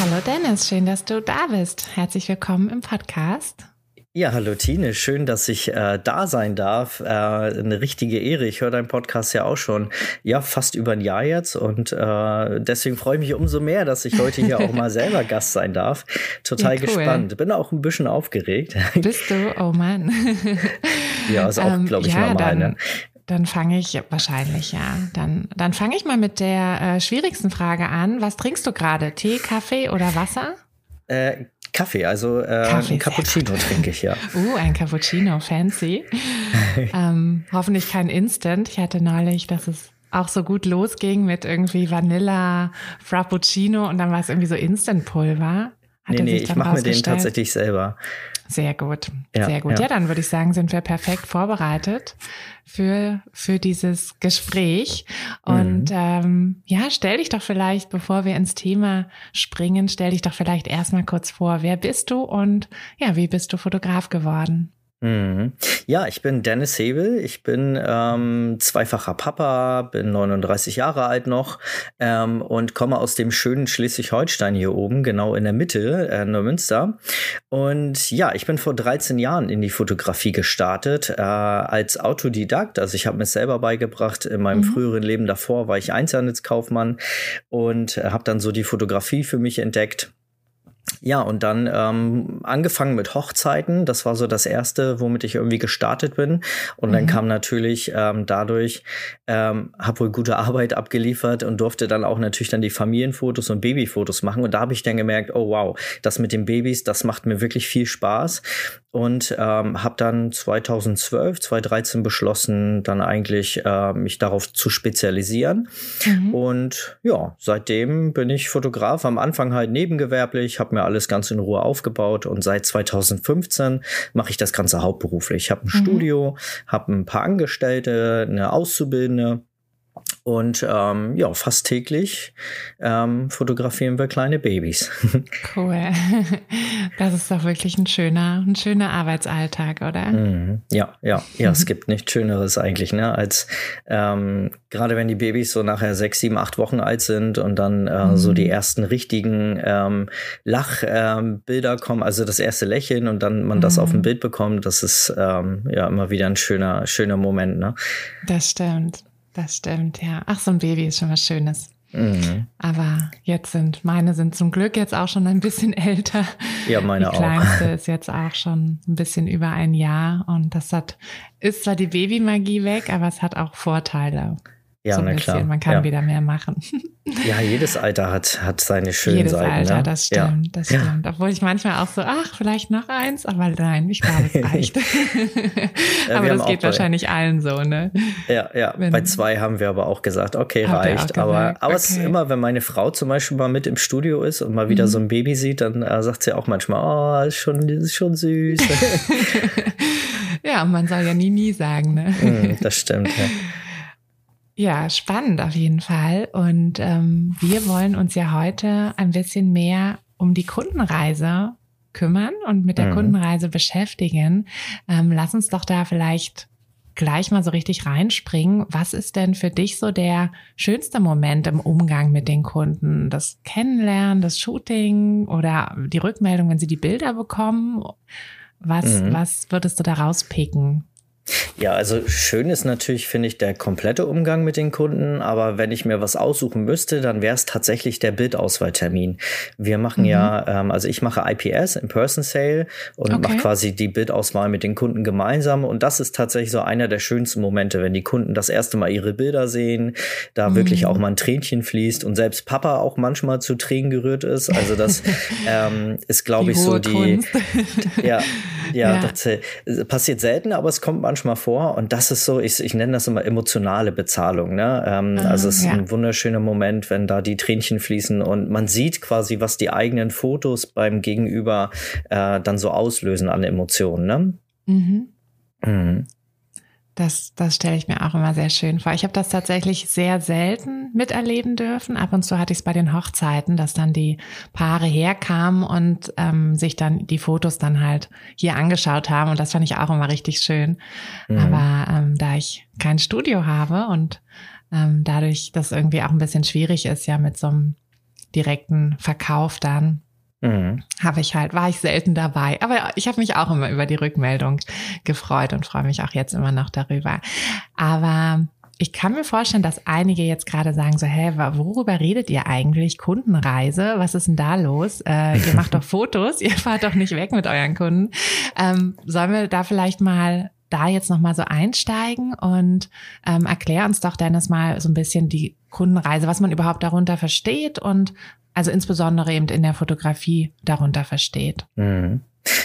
Hallo Dennis, schön, dass du da bist. Herzlich willkommen im Podcast. Ja, hallo Tine, schön, dass ich äh, da sein darf. Äh, eine richtige Ehre. Ich höre deinen Podcast ja auch schon, ja, fast über ein Jahr jetzt und äh, deswegen freue ich mich umso mehr, dass ich heute hier auch mal selber Gast sein darf. Total ja, cool. gespannt. Bin auch ein bisschen aufgeregt. Bist du? Oh Mann. ja, ist auch, ähm, glaube ich, ja, normal. Dann, ne? Dann fange ich wahrscheinlich, ja. Dann, dann fange ich mal mit der äh, schwierigsten Frage an. Was trinkst du gerade? Tee, Kaffee oder Wasser? Äh, Kaffee, also äh, Kaffee, ein Cappuccino trinke ich, ja. Uh, ein Cappuccino, fancy. ähm, hoffentlich kein Instant. Ich hatte neulich, dass es auch so gut losging mit irgendwie Vanilla, Frappuccino und dann war es irgendwie so Instant-Pulver. Nee, nee, ich mache mir den tatsächlich selber. Sehr gut, ja, sehr gut. Ja. ja, dann würde ich sagen, sind wir perfekt vorbereitet für, für dieses Gespräch. Und mhm. ähm, ja, stell dich doch vielleicht, bevor wir ins Thema springen, stell dich doch vielleicht erstmal kurz vor, wer bist du und ja, wie bist du Fotograf geworden? Mhm. Ja, ich bin Dennis Hebel. Ich bin ähm, zweifacher Papa, bin 39 Jahre alt noch ähm, und komme aus dem schönen Schleswig-Holstein hier oben, genau in der Mitte, äh, Neumünster. Und ja, ich bin vor 13 Jahren in die Fotografie gestartet äh, als Autodidakt. Also ich habe mir selber beigebracht. In meinem mhm. früheren Leben davor war ich Einzelhandelskaufmann und äh, habe dann so die Fotografie für mich entdeckt ja, und dann ähm, angefangen mit Hochzeiten. Das war so das erste, womit ich irgendwie gestartet bin. Und mhm. dann kam natürlich ähm, dadurch, ähm, habe wohl gute Arbeit abgeliefert und durfte dann auch natürlich dann die Familienfotos und Babyfotos machen. Und da habe ich dann gemerkt, oh wow, das mit den Babys, das macht mir wirklich viel Spaß und ähm, habe dann 2012, 2013 beschlossen, dann eigentlich äh, mich darauf zu spezialisieren. Mhm. Und ja, seitdem bin ich Fotograf. Am Anfang halt nebengewerblich, habe mir alles ganz in Ruhe aufgebaut und seit 2015 mache ich das Ganze hauptberuflich. Ich habe ein mhm. Studio, habe ein paar Angestellte, eine Auszubildende und ähm, ja, fast täglich ähm, fotografieren wir kleine Babys. Cool. Das ist doch wirklich ein schöner, ein schöner Arbeitsalltag, oder? Mhm. Ja, ja, ja. es gibt nichts Schöneres eigentlich, ne, als ähm, gerade wenn die Babys so nachher sechs, sieben, acht Wochen alt sind und dann äh, mhm. so die ersten richtigen ähm, Lachbilder ähm, kommen, also das erste Lächeln und dann man das mhm. auf dem Bild bekommt, das ist ähm, ja immer wieder ein schöner, schöner Moment, ne? Das stimmt. Das stimmt, ja. Ach, so ein Baby ist schon was Schönes. Mhm. Aber jetzt sind, meine sind zum Glück jetzt auch schon ein bisschen älter. Ja, meine auch. Die kleinste ist jetzt auch schon ein bisschen über ein Jahr und das hat, ist zwar die Babymagie weg, aber es hat auch Vorteile. Ja, so ein bisschen. Klar. Man kann ja. wieder mehr machen. Ja, jedes Alter hat, hat seine schönen jedes Seiten. Alter, ne? das stimmt, ja. das stimmt. Obwohl ich manchmal auch so, ach, vielleicht noch eins, aber nein, ich glaube, es reicht. aber das geht wahrscheinlich allen so, ne? Ja, ja. Wenn, bei zwei haben wir aber auch gesagt, okay, reicht. Gesagt, aber, aber okay. es ist immer, wenn meine Frau zum Beispiel mal mit im Studio ist und mal wieder mhm. so ein Baby sieht, dann äh, sagt sie auch manchmal, oh, ist schon, ist schon süß. ja, man soll ja nie, nie sagen, ne? Mm, das stimmt, ja. Ja, spannend auf jeden Fall. Und ähm, wir wollen uns ja heute ein bisschen mehr um die Kundenreise kümmern und mit der mhm. Kundenreise beschäftigen. Ähm, lass uns doch da vielleicht gleich mal so richtig reinspringen. Was ist denn für dich so der schönste Moment im Umgang mit den Kunden? Das Kennenlernen, das Shooting oder die Rückmeldung, wenn sie die Bilder bekommen? Was, mhm. was würdest du da rauspicken? Ja, also schön ist natürlich, finde ich, der komplette Umgang mit den Kunden. Aber wenn ich mir was aussuchen müsste, dann wäre es tatsächlich der Bildauswahltermin. Wir machen mhm. ja, ähm, also ich mache IPS, In-Person Sale, und okay. mache quasi die Bildauswahl mit den Kunden gemeinsam. Und das ist tatsächlich so einer der schönsten Momente, wenn die Kunden das erste Mal ihre Bilder sehen, da mhm. wirklich auch mal ein Tränchen fließt und selbst Papa auch manchmal zu Tränen gerührt ist. Also das ähm, ist, glaube ich, so die. ja, ja, ja. das äh, passiert selten, aber es kommt manchmal vor. Und das ist so, ich, ich nenne das immer emotionale Bezahlung. Ne? Ähm, mhm, also es ist ja. ein wunderschöner Moment, wenn da die Tränchen fließen und man sieht quasi, was die eigenen Fotos beim Gegenüber äh, dann so auslösen an Emotionen. Ne? Mhm. Mhm. Das, das stelle ich mir auch immer sehr schön vor. Ich habe das tatsächlich sehr selten miterleben dürfen. Ab und zu hatte ich es bei den Hochzeiten, dass dann die Paare herkamen und ähm, sich dann die Fotos dann halt hier angeschaut haben. Und das fand ich auch immer richtig schön. Mhm. Aber ähm, da ich kein Studio habe und ähm, dadurch das irgendwie auch ein bisschen schwierig ist, ja mit so einem direkten Verkauf dann, Mhm. Habe ich halt, war ich selten dabei. Aber ich habe mich auch immer über die Rückmeldung gefreut und freue mich auch jetzt immer noch darüber. Aber ich kann mir vorstellen, dass einige jetzt gerade sagen so, hä, worüber redet ihr eigentlich? Kundenreise? Was ist denn da los? Äh, ihr macht doch Fotos, ihr fahrt doch nicht weg mit euren Kunden. Ähm, sollen wir da vielleicht mal da jetzt nochmal so einsteigen und ähm, erklär uns doch Dennis mal so ein bisschen die Kundenreise, was man überhaupt darunter versteht und also insbesondere eben in der Fotografie darunter versteht. Mhm.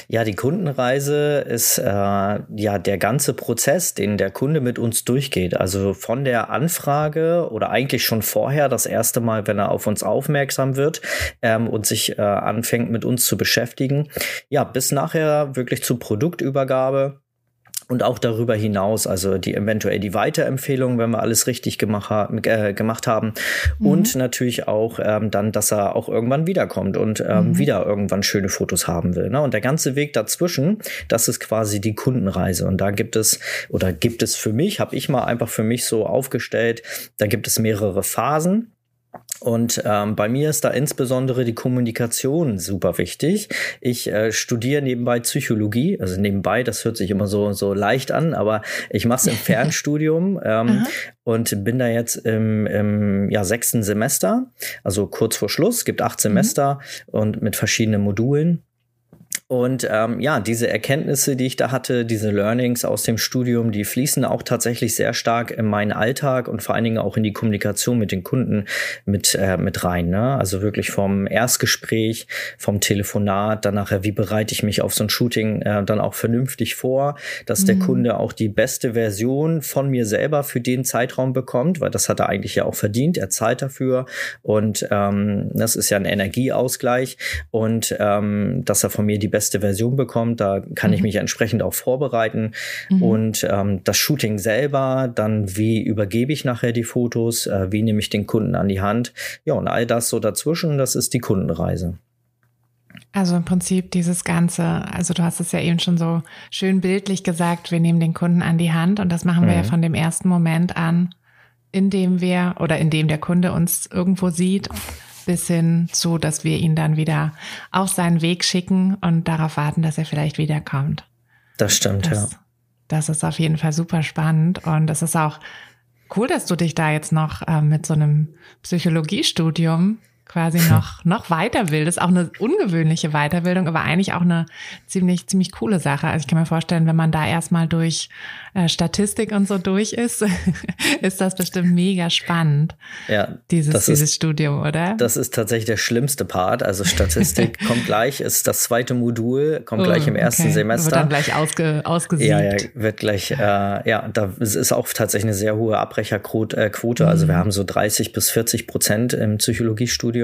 Ja, die Kundenreise ist äh, ja der ganze Prozess, den der Kunde mit uns durchgeht. Also von der Anfrage oder eigentlich schon vorher, das erste Mal, wenn er auf uns aufmerksam wird ähm, und sich äh, anfängt mit uns zu beschäftigen, ja, bis nachher wirklich zur Produktübergabe und auch darüber hinaus, also die eventuell die Weiterempfehlung, wenn wir alles richtig gemacht, äh, gemacht haben mhm. und natürlich auch ähm, dann, dass er auch irgendwann wiederkommt und ähm, mhm. wieder irgendwann schöne Fotos haben will. Ne? Und der ganze Weg dazwischen, das ist quasi die Kundenreise und da gibt es oder gibt es für mich, habe ich mal einfach für mich so aufgestellt, da gibt es mehrere Phasen. Und ähm, bei mir ist da insbesondere die Kommunikation super wichtig. Ich äh, studiere nebenbei Psychologie, also nebenbei, das hört sich immer so, so leicht an, aber ich mache es im Fernstudium ähm, und bin da jetzt im, im ja, sechsten Semester, also kurz vor Schluss, gibt acht mhm. Semester mhm. und mit verschiedenen Modulen. Und ähm, ja, diese Erkenntnisse, die ich da hatte, diese Learnings aus dem Studium, die fließen auch tatsächlich sehr stark in meinen Alltag und vor allen Dingen auch in die Kommunikation mit den Kunden mit, äh, mit rein. Ne? Also wirklich vom Erstgespräch, vom Telefonat, dann nachher, wie bereite ich mich auf so ein Shooting äh, dann auch vernünftig vor, dass mhm. der Kunde auch die beste Version von mir selber für den Zeitraum bekommt, weil das hat er eigentlich ja auch verdient, er zahlt dafür und ähm, das ist ja ein Energieausgleich und ähm, dass er von mir die beste Version bekommt. Da kann mhm. ich mich entsprechend auch vorbereiten. Mhm. Und ähm, das Shooting selber, dann wie übergebe ich nachher die Fotos, äh, wie nehme ich den Kunden an die Hand. Ja, und all das so dazwischen, das ist die Kundenreise. Also im Prinzip dieses Ganze, also du hast es ja eben schon so schön bildlich gesagt, wir nehmen den Kunden an die Hand und das machen wir mhm. ja von dem ersten Moment an, in dem wir oder in dem der Kunde uns irgendwo sieht bis hin zu, dass wir ihn dann wieder auf seinen Weg schicken und darauf warten, dass er vielleicht wiederkommt. Das stimmt, das, ja. Das ist auf jeden Fall super spannend und es ist auch cool, dass du dich da jetzt noch äh, mit so einem Psychologiestudium quasi noch, noch weiterbildest. Auch eine ungewöhnliche Weiterbildung, aber eigentlich auch eine ziemlich, ziemlich coole Sache. Also ich kann mir vorstellen, wenn man da erstmal durch äh, Statistik und so durch ist, ist das bestimmt mega spannend. Ja. Dieses, dieses ist, Studium, oder? Das ist tatsächlich der schlimmste Part. Also Statistik kommt gleich, ist das zweite Modul, kommt oh, gleich im ersten okay. Semester. Wird dann gleich ausge, ausgesiebt. Ja, ja, wird gleich, äh, ja, da ist auch tatsächlich eine sehr hohe Abbrecherquote. Quote. Also wir mhm. haben so 30 bis 40 Prozent im Psychologiestudium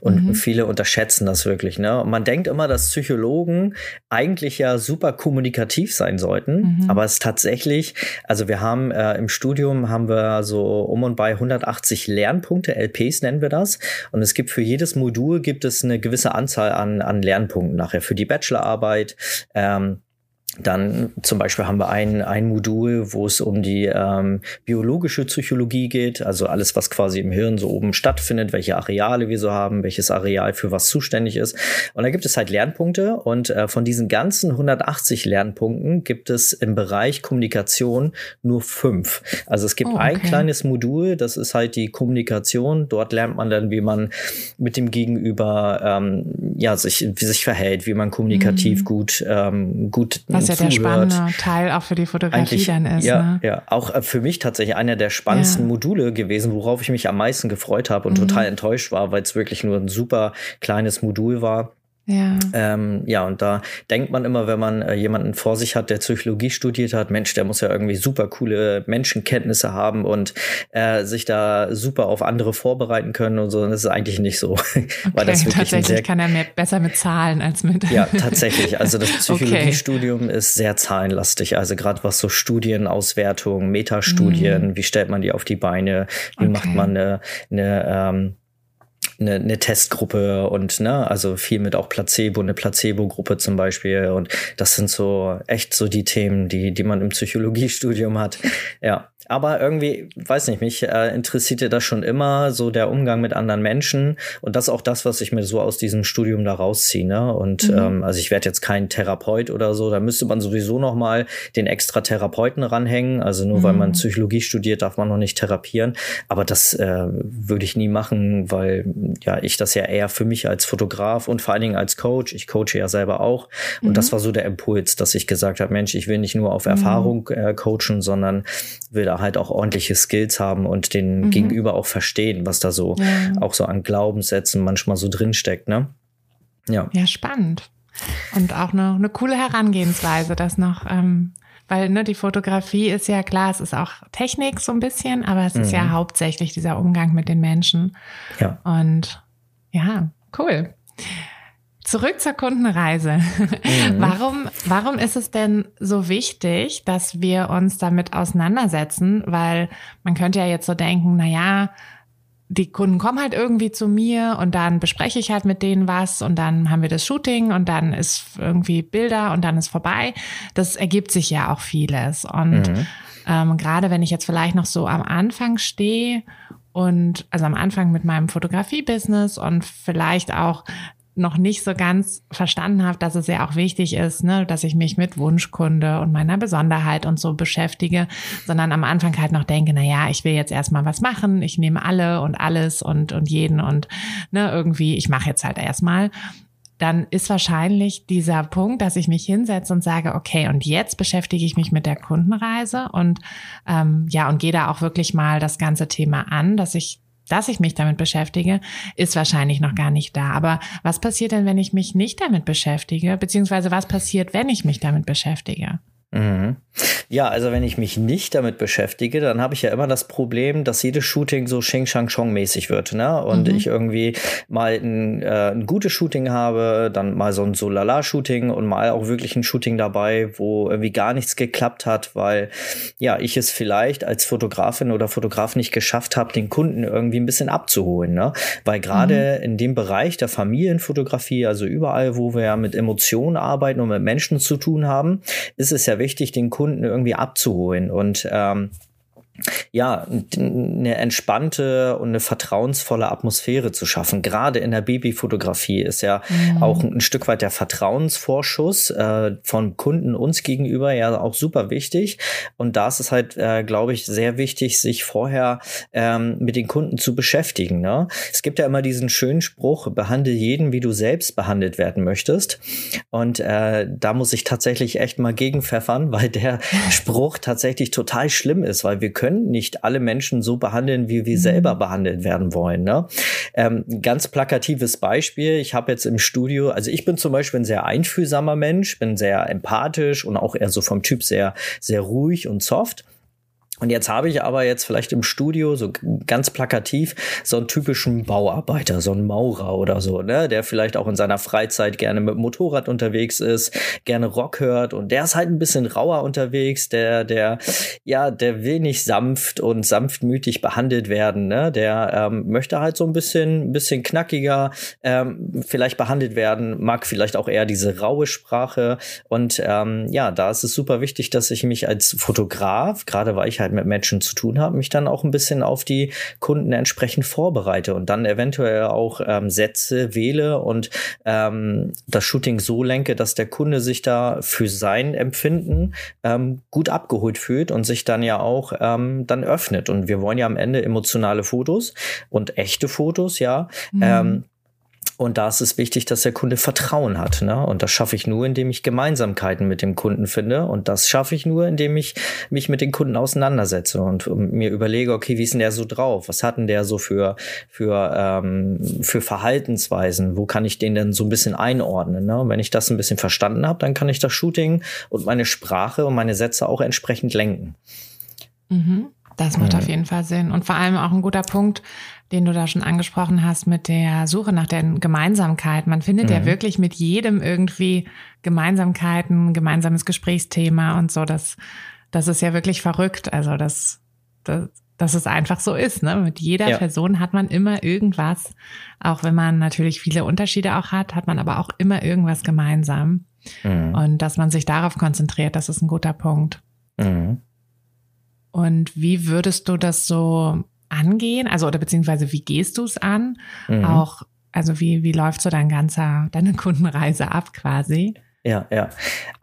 und mhm. viele unterschätzen das wirklich. Ne? Und man denkt immer, dass Psychologen eigentlich ja super kommunikativ sein sollten, mhm. aber es ist tatsächlich, also wir haben äh, im Studium haben wir so um und bei 180 Lernpunkte, LPs nennen wir das. Und es gibt für jedes Modul gibt es eine gewisse Anzahl an, an Lernpunkten nachher für die Bachelorarbeit. Ähm, dann zum Beispiel haben wir ein, ein Modul, wo es um die ähm, biologische Psychologie geht, also alles, was quasi im Hirn so oben stattfindet, welche Areale wir so haben, welches Areal für was zuständig ist. Und da gibt es halt Lernpunkte und äh, von diesen ganzen 180 Lernpunkten gibt es im Bereich Kommunikation nur fünf. Also es gibt oh, okay. ein kleines Modul, das ist halt die Kommunikation. Dort lernt man dann, wie man mit dem Gegenüber ähm, ja sich, wie sich verhält, wie man kommunikativ mhm. gut ähm, gut was ja der spannende Teil auch für die Fotografie Eigentlich, dann ist. Ja, ne? ja, auch äh, für mich tatsächlich einer der spannendsten ja. Module gewesen, worauf ich mich am meisten gefreut habe und mhm. total enttäuscht war, weil es wirklich nur ein super kleines Modul war. Ja. Ähm, ja, und da denkt man immer, wenn man äh, jemanden vor sich hat, der Psychologie studiert hat, Mensch, der muss ja irgendwie super coole Menschenkenntnisse haben und äh, sich da super auf andere vorbereiten können und so. Und das ist eigentlich nicht so. Okay, Weil das wirklich tatsächlich kann er mehr, besser mit Zahlen als mit. Ja, tatsächlich. Also das Psychologiestudium okay. ist sehr zahlenlastig. Also gerade was so Studienauswertung, Metastudien, mhm. wie stellt man die auf die Beine, wie okay. macht man eine, eine ähm, eine, eine Testgruppe und ne, also viel mit auch Placebo, eine Placebo-Gruppe zum Beispiel. Und das sind so echt so die Themen, die, die man im Psychologiestudium hat. Ja. Aber irgendwie, weiß nicht, mich äh, interessierte das schon immer, so der Umgang mit anderen Menschen. Und das ist auch das, was ich mir so aus diesem Studium da rausziehe. Ne? Und mhm. ähm, also ich werde jetzt kein Therapeut oder so. Da müsste man sowieso noch mal den extra Therapeuten ranhängen. Also nur mhm. weil man mhm. Psychologie studiert, darf man noch nicht therapieren. Aber das äh, würde ich nie machen, weil ja ich das ja eher für mich als Fotograf und vor allen Dingen als Coach, ich coache ja selber auch. Und mhm. das war so der Impuls, dass ich gesagt habe, Mensch, ich will nicht nur auf mhm. Erfahrung äh, coachen, sondern will da halt auch ordentliche Skills haben und den mhm. Gegenüber auch verstehen, was da so ja. auch so an Glaubenssätzen manchmal so drinsteckt, ne? Ja. Ja, spannend. Und auch eine, eine coole Herangehensweise, das noch, ähm, weil ne, die Fotografie ist ja klar, es ist auch Technik so ein bisschen, aber es mhm. ist ja mhm. hauptsächlich dieser Umgang mit den Menschen. Ja. Und ja, cool. Zurück zur Kundenreise. Mhm. Warum, warum ist es denn so wichtig, dass wir uns damit auseinandersetzen? Weil man könnte ja jetzt so denken, na ja, die Kunden kommen halt irgendwie zu mir und dann bespreche ich halt mit denen was und dann haben wir das Shooting und dann ist irgendwie Bilder und dann ist vorbei. Das ergibt sich ja auch vieles. Und mhm. ähm, gerade wenn ich jetzt vielleicht noch so am Anfang stehe und also am Anfang mit meinem Fotografie-Business und vielleicht auch noch nicht so ganz verstanden habe, dass es ja auch wichtig ist, ne, dass ich mich mit Wunschkunde und meiner Besonderheit und so beschäftige, sondern am Anfang halt noch denke, na ja, ich will jetzt erstmal was machen, ich nehme alle und alles und und jeden und ne, irgendwie, ich mache jetzt halt erstmal. Dann ist wahrscheinlich dieser Punkt, dass ich mich hinsetze und sage, okay, und jetzt beschäftige ich mich mit der Kundenreise und ähm, ja, und gehe da auch wirklich mal das ganze Thema an, dass ich dass ich mich damit beschäftige, ist wahrscheinlich noch gar nicht da. Aber was passiert denn, wenn ich mich nicht damit beschäftige? Beziehungsweise was passiert, wenn ich mich damit beschäftige? Mhm. Ja, also wenn ich mich nicht damit beschäftige, dann habe ich ja immer das Problem, dass jedes Shooting so Xing Shang Chong mäßig wird, ne? Und mhm. ich irgendwie mal ein, äh, ein gutes Shooting habe, dann mal so ein Solala Shooting und mal auch wirklich ein Shooting dabei, wo irgendwie gar nichts geklappt hat, weil ja, ich es vielleicht als Fotografin oder Fotograf nicht geschafft habe, den Kunden irgendwie ein bisschen abzuholen, ne? Weil gerade mhm. in dem Bereich der Familienfotografie, also überall, wo wir ja mit Emotionen arbeiten und mit Menschen zu tun haben, ist es ja wichtig, den Kunden irgendwie abzuholen. Und ähm, ja, eine entspannte und eine vertrauensvolle Atmosphäre zu schaffen. Gerade in der Babyfotografie ist ja mhm. auch ein Stück weit der Vertrauensvorschuss äh, von Kunden uns gegenüber ja auch super wichtig. Und da ist es halt, äh, glaube ich, sehr wichtig, sich vorher ähm, mit den Kunden zu beschäftigen. Ne? Es gibt ja immer diesen schönen Spruch, behandle jeden, wie du selbst behandelt werden möchtest. Und äh, da muss ich tatsächlich echt mal gegenpfeffern, weil der Spruch tatsächlich total schlimm ist, weil wir können können nicht alle Menschen so behandeln, wie wir mhm. selber behandelt werden wollen. Ne? Ähm, ganz plakatives Beispiel. Ich habe jetzt im Studio, also ich bin zum Beispiel ein sehr einfühlsamer Mensch, bin sehr empathisch und auch eher so vom Typ sehr, sehr ruhig und soft. Und jetzt habe ich aber jetzt vielleicht im Studio so ganz plakativ so einen typischen Bauarbeiter, so einen Maurer oder so, ne, der vielleicht auch in seiner Freizeit gerne mit Motorrad unterwegs ist, gerne Rock hört. Und der ist halt ein bisschen rauer unterwegs, der der ja, der will nicht sanft und sanftmütig behandelt werden, ne, der ähm, möchte halt so ein bisschen bisschen knackiger ähm, vielleicht behandelt werden, mag vielleicht auch eher diese raue Sprache. Und ähm, ja, da ist es super wichtig, dass ich mich als Fotograf, gerade weil ich halt halt mit Menschen zu tun habe, mich dann auch ein bisschen auf die Kunden entsprechend vorbereite und dann eventuell auch ähm, Sätze wähle und ähm, das Shooting so lenke, dass der Kunde sich da für sein Empfinden ähm, gut abgeholt fühlt und sich dann ja auch ähm, dann öffnet. Und wir wollen ja am Ende emotionale Fotos und echte Fotos, ja. Mhm. Ähm, und da ist es wichtig, dass der Kunde Vertrauen hat. Ne? Und das schaffe ich nur, indem ich Gemeinsamkeiten mit dem Kunden finde. Und das schaffe ich nur, indem ich mich mit den Kunden auseinandersetze und mir überlege, okay, wie ist denn der so drauf? Was hat denn der so für, für, ähm, für Verhaltensweisen? Wo kann ich den denn so ein bisschen einordnen? Ne? Und wenn ich das ein bisschen verstanden habe, dann kann ich das Shooting und meine Sprache und meine Sätze auch entsprechend lenken. Mhm. Das macht auf jeden Fall Sinn. Und vor allem auch ein guter Punkt, den du da schon angesprochen hast mit der Suche nach der Gemeinsamkeit. Man findet mhm. ja wirklich mit jedem irgendwie Gemeinsamkeiten, gemeinsames Gesprächsthema und so. Das, das ist ja wirklich verrückt. Also das, das dass es einfach so ist. Ne? Mit jeder ja. Person hat man immer irgendwas, auch wenn man natürlich viele Unterschiede auch hat, hat man aber auch immer irgendwas gemeinsam. Mhm. Und dass man sich darauf konzentriert, das ist ein guter Punkt. Mhm. Und wie würdest du das so angehen? Also, oder beziehungsweise wie gehst du es an? Mhm. Auch, also wie, wie läuft so dein ganzer, deine Kundenreise ab quasi? Ja, ja.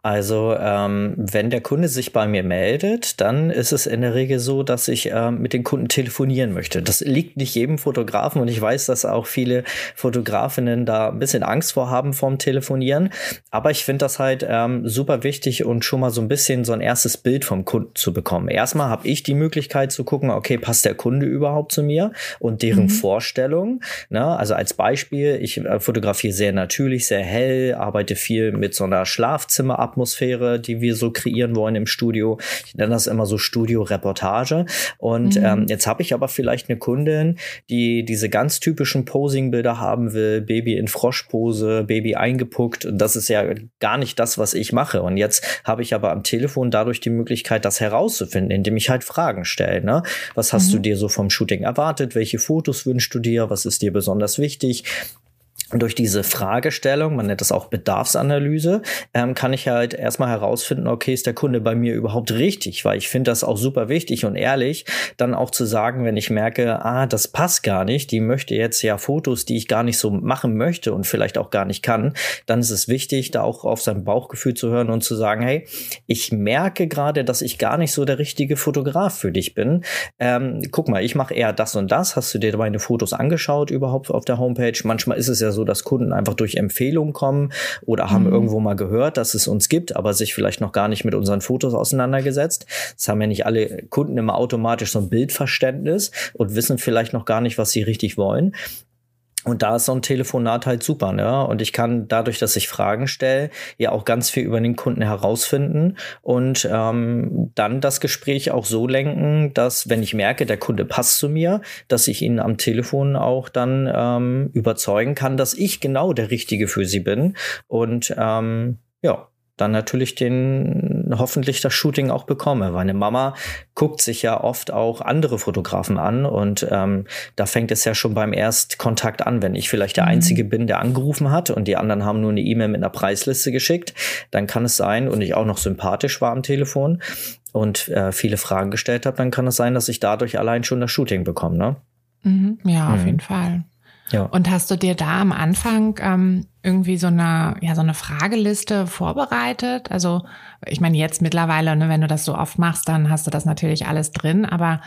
Also ähm, wenn der Kunde sich bei mir meldet, dann ist es in der Regel so, dass ich ähm, mit den Kunden telefonieren möchte. Das liegt nicht jedem Fotografen und ich weiß, dass auch viele Fotografinnen da ein bisschen Angst vor haben vom Telefonieren. Aber ich finde das halt ähm, super wichtig und schon mal so ein bisschen so ein erstes Bild vom Kunden zu bekommen. Erstmal habe ich die Möglichkeit zu gucken, okay, passt der Kunde überhaupt zu mir und deren mhm. Vorstellung. Ne? Also als Beispiel, ich äh, fotografiere sehr natürlich, sehr hell, arbeite viel mit so einer einer Schlafzimmeratmosphäre, die wir so kreieren wollen im Studio. Ich nenne das immer so Studio-Reportage. Und mhm. ähm, jetzt habe ich aber vielleicht eine Kundin, die diese ganz typischen Posing-Bilder haben will, Baby in Froschpose, Baby eingepuckt. Und das ist ja gar nicht das, was ich mache. Und jetzt habe ich aber am Telefon dadurch die Möglichkeit, das herauszufinden, indem ich halt Fragen stelle. Ne? Was hast mhm. du dir so vom Shooting erwartet? Welche Fotos wünschst du dir? Was ist dir besonders wichtig? Durch diese Fragestellung, man nennt das auch Bedarfsanalyse, ähm, kann ich halt erstmal herausfinden, okay, ist der Kunde bei mir überhaupt richtig? Weil ich finde das auch super wichtig und ehrlich, dann auch zu sagen, wenn ich merke, ah, das passt gar nicht, die möchte jetzt ja Fotos, die ich gar nicht so machen möchte und vielleicht auch gar nicht kann, dann ist es wichtig, da auch auf sein Bauchgefühl zu hören und zu sagen, hey, ich merke gerade, dass ich gar nicht so der richtige Fotograf für dich bin. Ähm, guck mal, ich mache eher das und das. Hast du dir meine Fotos angeschaut überhaupt auf der Homepage? Manchmal ist es ja so, dass Kunden einfach durch Empfehlungen kommen oder haben mhm. irgendwo mal gehört, dass es uns gibt, aber sich vielleicht noch gar nicht mit unseren Fotos auseinandergesetzt. Das haben ja nicht alle Kunden immer automatisch so ein Bildverständnis und wissen vielleicht noch gar nicht, was sie richtig wollen. Und da ist so ein Telefonat halt super, ne? Und ich kann dadurch, dass ich Fragen stelle, ja auch ganz viel über den Kunden herausfinden und ähm, dann das Gespräch auch so lenken, dass, wenn ich merke, der Kunde passt zu mir, dass ich ihn am Telefon auch dann ähm, überzeugen kann, dass ich genau der Richtige für sie bin. Und ähm, ja, dann natürlich den hoffentlich das Shooting auch bekomme. Meine Mama guckt sich ja oft auch andere Fotografen an und ähm, da fängt es ja schon beim Erstkontakt an. Wenn ich vielleicht der mhm. Einzige bin, der angerufen hat und die anderen haben nur eine E-Mail mit einer Preisliste geschickt, dann kann es sein und ich auch noch sympathisch war am Telefon und äh, viele Fragen gestellt habe, dann kann es sein, dass ich dadurch allein schon das Shooting bekomme. Ne? Mhm, ja, auf mhm. jeden Fall. Ja. Und hast du dir da am Anfang ähm, irgendwie so eine, ja, so eine Frageliste vorbereitet? Also, ich meine, jetzt mittlerweile, ne, wenn du das so oft machst, dann hast du das natürlich alles drin, aber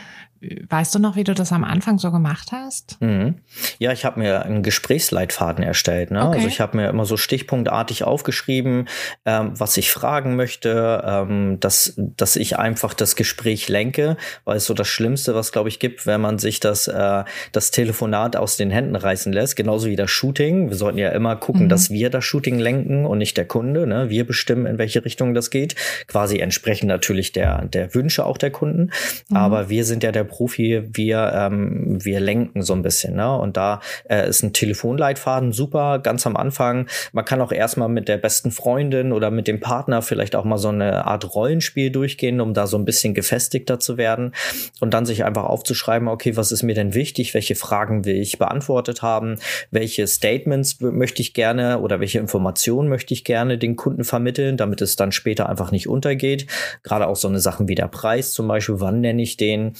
Weißt du noch, wie du das am Anfang so gemacht hast? Mhm. Ja, ich habe mir einen Gesprächsleitfaden erstellt. Ne? Okay. Also ich habe mir immer so stichpunktartig aufgeschrieben, ähm, was ich fragen möchte, ähm, dass, dass ich einfach das Gespräch lenke, weil es so das Schlimmste, was glaube ich gibt, wenn man sich das, äh, das Telefonat aus den Händen reißen lässt, genauso wie das Shooting. Wir sollten ja immer gucken, mhm. Dass wir das Shooting lenken und nicht der Kunde. Ne? Wir bestimmen, in welche Richtung das geht. Quasi entsprechend natürlich der, der Wünsche auch der Kunden. Mhm. Aber wir sind ja der Profi, wir, ähm, wir lenken so ein bisschen. Ne? Und da äh, ist ein Telefonleitfaden super, ganz am Anfang. Man kann auch erstmal mit der besten Freundin oder mit dem Partner vielleicht auch mal so eine Art Rollenspiel durchgehen, um da so ein bisschen gefestigter zu werden und dann sich einfach aufzuschreiben, okay, was ist mir denn wichtig? Welche Fragen will ich beantwortet haben? Welche Statements möchte ich gerne oder welche Informationen möchte ich gerne den Kunden vermitteln, damit es dann später einfach nicht untergeht? Gerade auch so eine Sachen wie der Preis zum Beispiel, wann nenne ich den?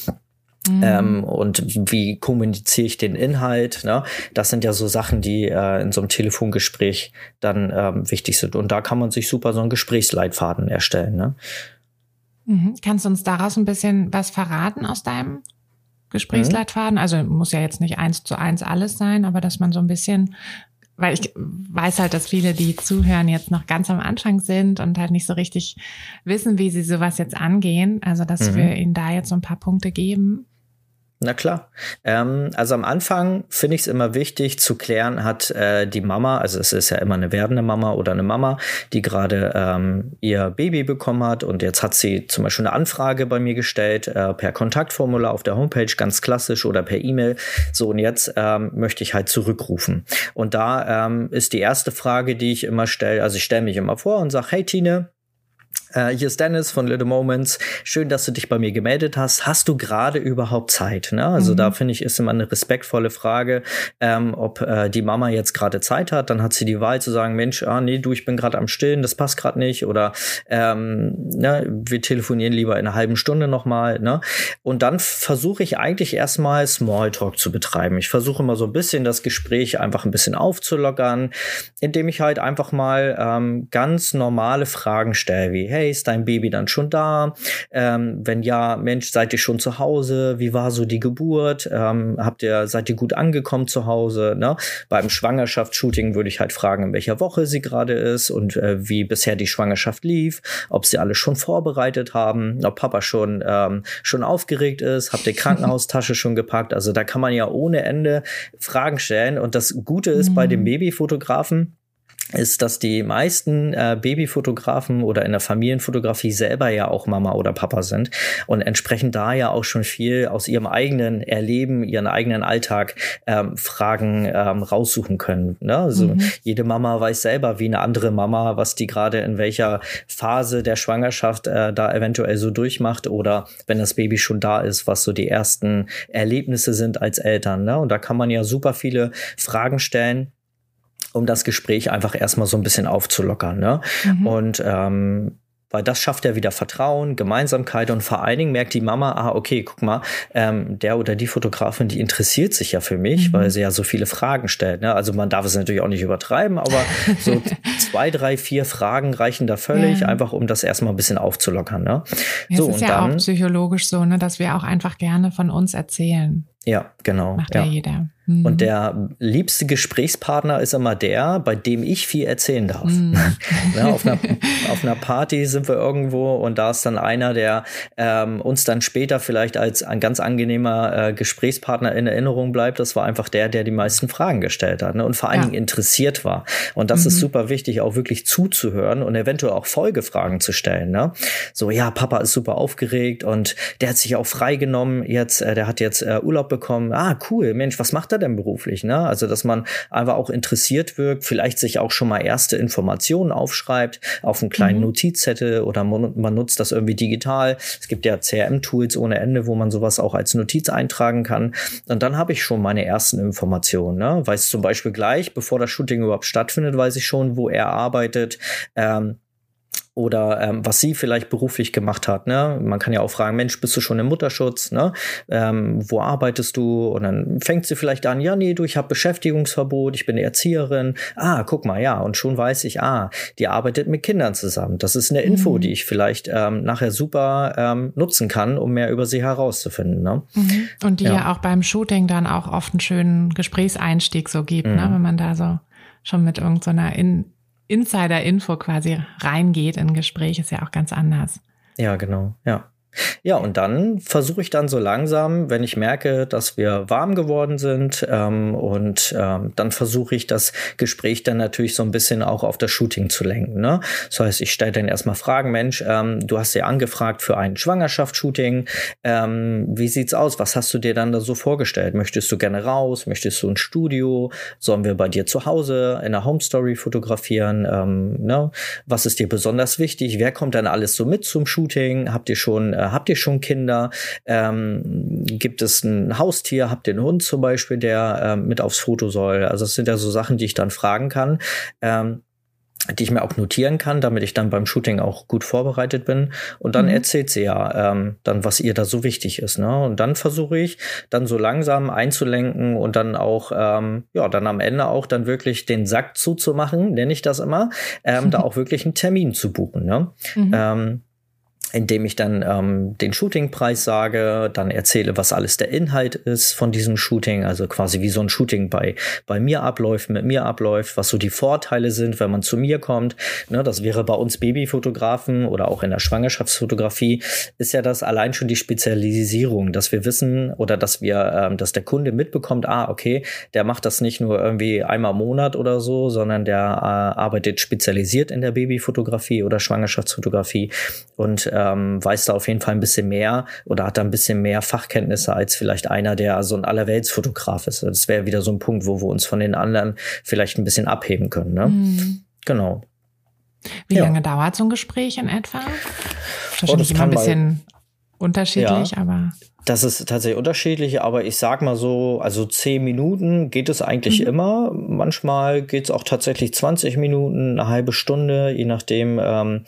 Mhm. Ähm, und wie kommuniziere ich den Inhalt? Ne? Das sind ja so Sachen, die äh, in so einem Telefongespräch dann ähm, wichtig sind. Und da kann man sich super so einen Gesprächsleitfaden erstellen. Ne? Mhm. Kannst du uns daraus ein bisschen was verraten aus deinem Gesprächsleitfaden? Mhm. Also muss ja jetzt nicht eins zu eins alles sein, aber dass man so ein bisschen weil ich weiß halt, dass viele, die zuhören, jetzt noch ganz am Anfang sind und halt nicht so richtig wissen, wie sie sowas jetzt angehen. Also, dass mhm. wir ihnen da jetzt so ein paar Punkte geben. Na klar. Ähm, also am Anfang finde ich es immer wichtig zu klären, hat äh, die Mama, also es ist ja immer eine werdende Mama oder eine Mama, die gerade ähm, ihr Baby bekommen hat und jetzt hat sie zum Beispiel eine Anfrage bei mir gestellt, äh, per Kontaktformular auf der Homepage, ganz klassisch oder per E-Mail. So, und jetzt ähm, möchte ich halt zurückrufen. Und da ähm, ist die erste Frage, die ich immer stelle, also ich stelle mich immer vor und sage, hey Tine, Uh, hier ist Dennis von Little Moments. Schön, dass du dich bei mir gemeldet hast. Hast du gerade überhaupt Zeit? Ne? Also mhm. da finde ich, ist immer eine respektvolle Frage, ähm, ob äh, die Mama jetzt gerade Zeit hat. Dann hat sie die Wahl zu sagen, Mensch, ah nee, du, ich bin gerade am Stillen, das passt gerade nicht. Oder ähm, ne, wir telefonieren lieber in einer halben Stunde nochmal. Ne? Und dann versuche ich eigentlich erstmal Smalltalk zu betreiben. Ich versuche immer so ein bisschen das Gespräch einfach ein bisschen aufzulockern, indem ich halt einfach mal ähm, ganz normale Fragen stelle, wie, hey, ist dein Baby dann schon da? Ähm, wenn ja, Mensch, seid ihr schon zu Hause? Wie war so die Geburt? Ähm, habt ihr, seid ihr gut angekommen zu Hause? Ne? Beim Schwangerschaftsshooting würde ich halt fragen, in welcher Woche sie gerade ist und äh, wie bisher die Schwangerschaft lief, ob sie alles schon vorbereitet haben, ob Papa schon, ähm, schon aufgeregt ist, habt ihr Krankenhaustasche schon gepackt? Also da kann man ja ohne Ende Fragen stellen. Und das Gute ist mhm. bei dem Babyfotografen, ist, dass die meisten äh, Babyfotografen oder in der Familienfotografie selber ja auch Mama oder Papa sind und entsprechend da ja auch schon viel aus ihrem eigenen Erleben, ihren eigenen Alltag ähm, Fragen ähm, raussuchen können. Ne? Also mhm. jede Mama weiß selber, wie eine andere Mama, was die gerade in welcher Phase der Schwangerschaft äh, da eventuell so durchmacht oder wenn das Baby schon da ist, was so die ersten Erlebnisse sind als Eltern. Ne? Und da kann man ja super viele Fragen stellen um das Gespräch einfach erstmal so ein bisschen aufzulockern. Ne? Mhm. Und ähm, weil das schafft ja wieder Vertrauen, Gemeinsamkeit und vor allen Dingen merkt die Mama, ah, okay, guck mal, ähm, der oder die Fotografin, die interessiert sich ja für mich, mhm. weil sie ja so viele Fragen stellt. Ne? Also man darf es natürlich auch nicht übertreiben, aber so zwei, drei, vier Fragen reichen da völlig, ja. einfach um das erstmal ein bisschen aufzulockern. Ne? Ja, so, es ist ja dann, auch psychologisch so, ne, dass wir auch einfach gerne von uns erzählen. Ja, genau. Macht ja, ja jeder. Mhm. Und der liebste Gesprächspartner ist immer der, bei dem ich viel erzählen darf. Mhm. Ja, auf, einer, auf, einer, Party sind wir irgendwo und da ist dann einer, der ähm, uns dann später vielleicht als ein ganz angenehmer äh, Gesprächspartner in Erinnerung bleibt. Das war einfach der, der die meisten Fragen gestellt hat ne? und vor allen ja. Dingen interessiert war. Und das mhm. ist super wichtig, auch wirklich zuzuhören und eventuell auch Folgefragen zu stellen. Ne? So, ja, Papa ist super aufgeregt und der hat sich auch freigenommen jetzt, äh, der hat jetzt äh, Urlaub Job bekommen. Ah, cool, Mensch, was macht er denn beruflich? Ne? Also, dass man einfach auch interessiert wirkt, vielleicht sich auch schon mal erste Informationen aufschreibt auf einen kleinen mhm. Notizzettel oder man, man, nutzt das irgendwie digital. Es gibt ja CRM-Tools ohne Ende, wo man sowas auch als Notiz eintragen kann. Und dann habe ich schon meine ersten Informationen. Ne? Weiß zum Beispiel gleich, bevor das Shooting überhaupt stattfindet, weiß ich schon, wo er arbeitet. Ähm, oder ähm, was sie vielleicht beruflich gemacht hat. Ne? Man kann ja auch fragen, Mensch, bist du schon im Mutterschutz? Ne? Ähm, wo arbeitest du? Und dann fängt sie vielleicht an, ja, nee, du, ich habe Beschäftigungsverbot, ich bin Erzieherin. Ah, guck mal, ja, und schon weiß ich, ah, die arbeitet mit Kindern zusammen. Das ist eine Info, mhm. die ich vielleicht ähm, nachher super ähm, nutzen kann, um mehr über sie herauszufinden. Ne? Mhm. Und die ja. ja. auch beim Shooting dann auch oft einen schönen Gesprächseinstieg so gibt, ne? mhm. ne? wenn man da so schon mit irgendeiner so in Insider-Info quasi reingeht in Gespräch, ist ja auch ganz anders. Ja, genau, ja. Ja, und dann versuche ich dann so langsam, wenn ich merke, dass wir warm geworden sind, ähm, und ähm, dann versuche ich das Gespräch dann natürlich so ein bisschen auch auf das Shooting zu lenken. Ne? Das heißt, ich stelle dann erstmal Fragen, Mensch, ähm, du hast ja angefragt für ein Schwangerschaftsshooting. Ähm, wie sieht's aus? Was hast du dir dann da so vorgestellt? Möchtest du gerne raus? Möchtest du ein Studio? Sollen wir bei dir zu Hause in der Home Story fotografieren? Ähm, ne? Was ist dir besonders wichtig? Wer kommt dann alles so mit zum Shooting? Habt ihr schon äh, habt ihr schon Kinder? Ähm, gibt es ein Haustier? Habt ihr einen Hund zum Beispiel, der ähm, mit aufs Foto soll? Also das sind ja so Sachen, die ich dann fragen kann. Ähm, die ich mir auch notieren kann, damit ich dann beim Shooting auch gut vorbereitet bin. Und dann mhm. erzählt sie ja ähm, dann, was ihr da so wichtig ist. Ne? Und dann versuche ich dann so langsam einzulenken und dann auch, ähm, ja, dann am Ende auch dann wirklich den Sack zuzumachen, nenne ich das immer, ähm, da auch wirklich einen Termin zu buchen. Ne? Mhm. Indem ich dann ähm, den Shootingpreis sage, dann erzähle, was alles der Inhalt ist von diesem Shooting, also quasi wie so ein Shooting bei, bei mir abläuft, mit mir abläuft, was so die Vorteile sind, wenn man zu mir kommt. Ne, das wäre bei uns Babyfotografen oder auch in der Schwangerschaftsfotografie, ist ja das allein schon die Spezialisierung, dass wir wissen oder dass wir, ähm, dass der Kunde mitbekommt, ah, okay, der macht das nicht nur irgendwie einmal im Monat oder so, sondern der äh, arbeitet spezialisiert in der Babyfotografie oder Schwangerschaftsfotografie und ähm, weiß da auf jeden Fall ein bisschen mehr oder hat da ein bisschen mehr Fachkenntnisse als vielleicht einer, der so ein Allerweltsfotograf ist. Das wäre wieder so ein Punkt, wo wir uns von den anderen vielleicht ein bisschen abheben können. Ne? Mhm. Genau. Wie ja. lange dauert so ein Gespräch in etwa? Wahrscheinlich oh, immer ein bisschen unterschiedlich, ja, aber. Das ist tatsächlich unterschiedlich, aber ich sag mal so, also zehn Minuten geht es eigentlich mhm. immer. Manchmal geht es auch tatsächlich 20 Minuten, eine halbe Stunde, je nachdem, ähm,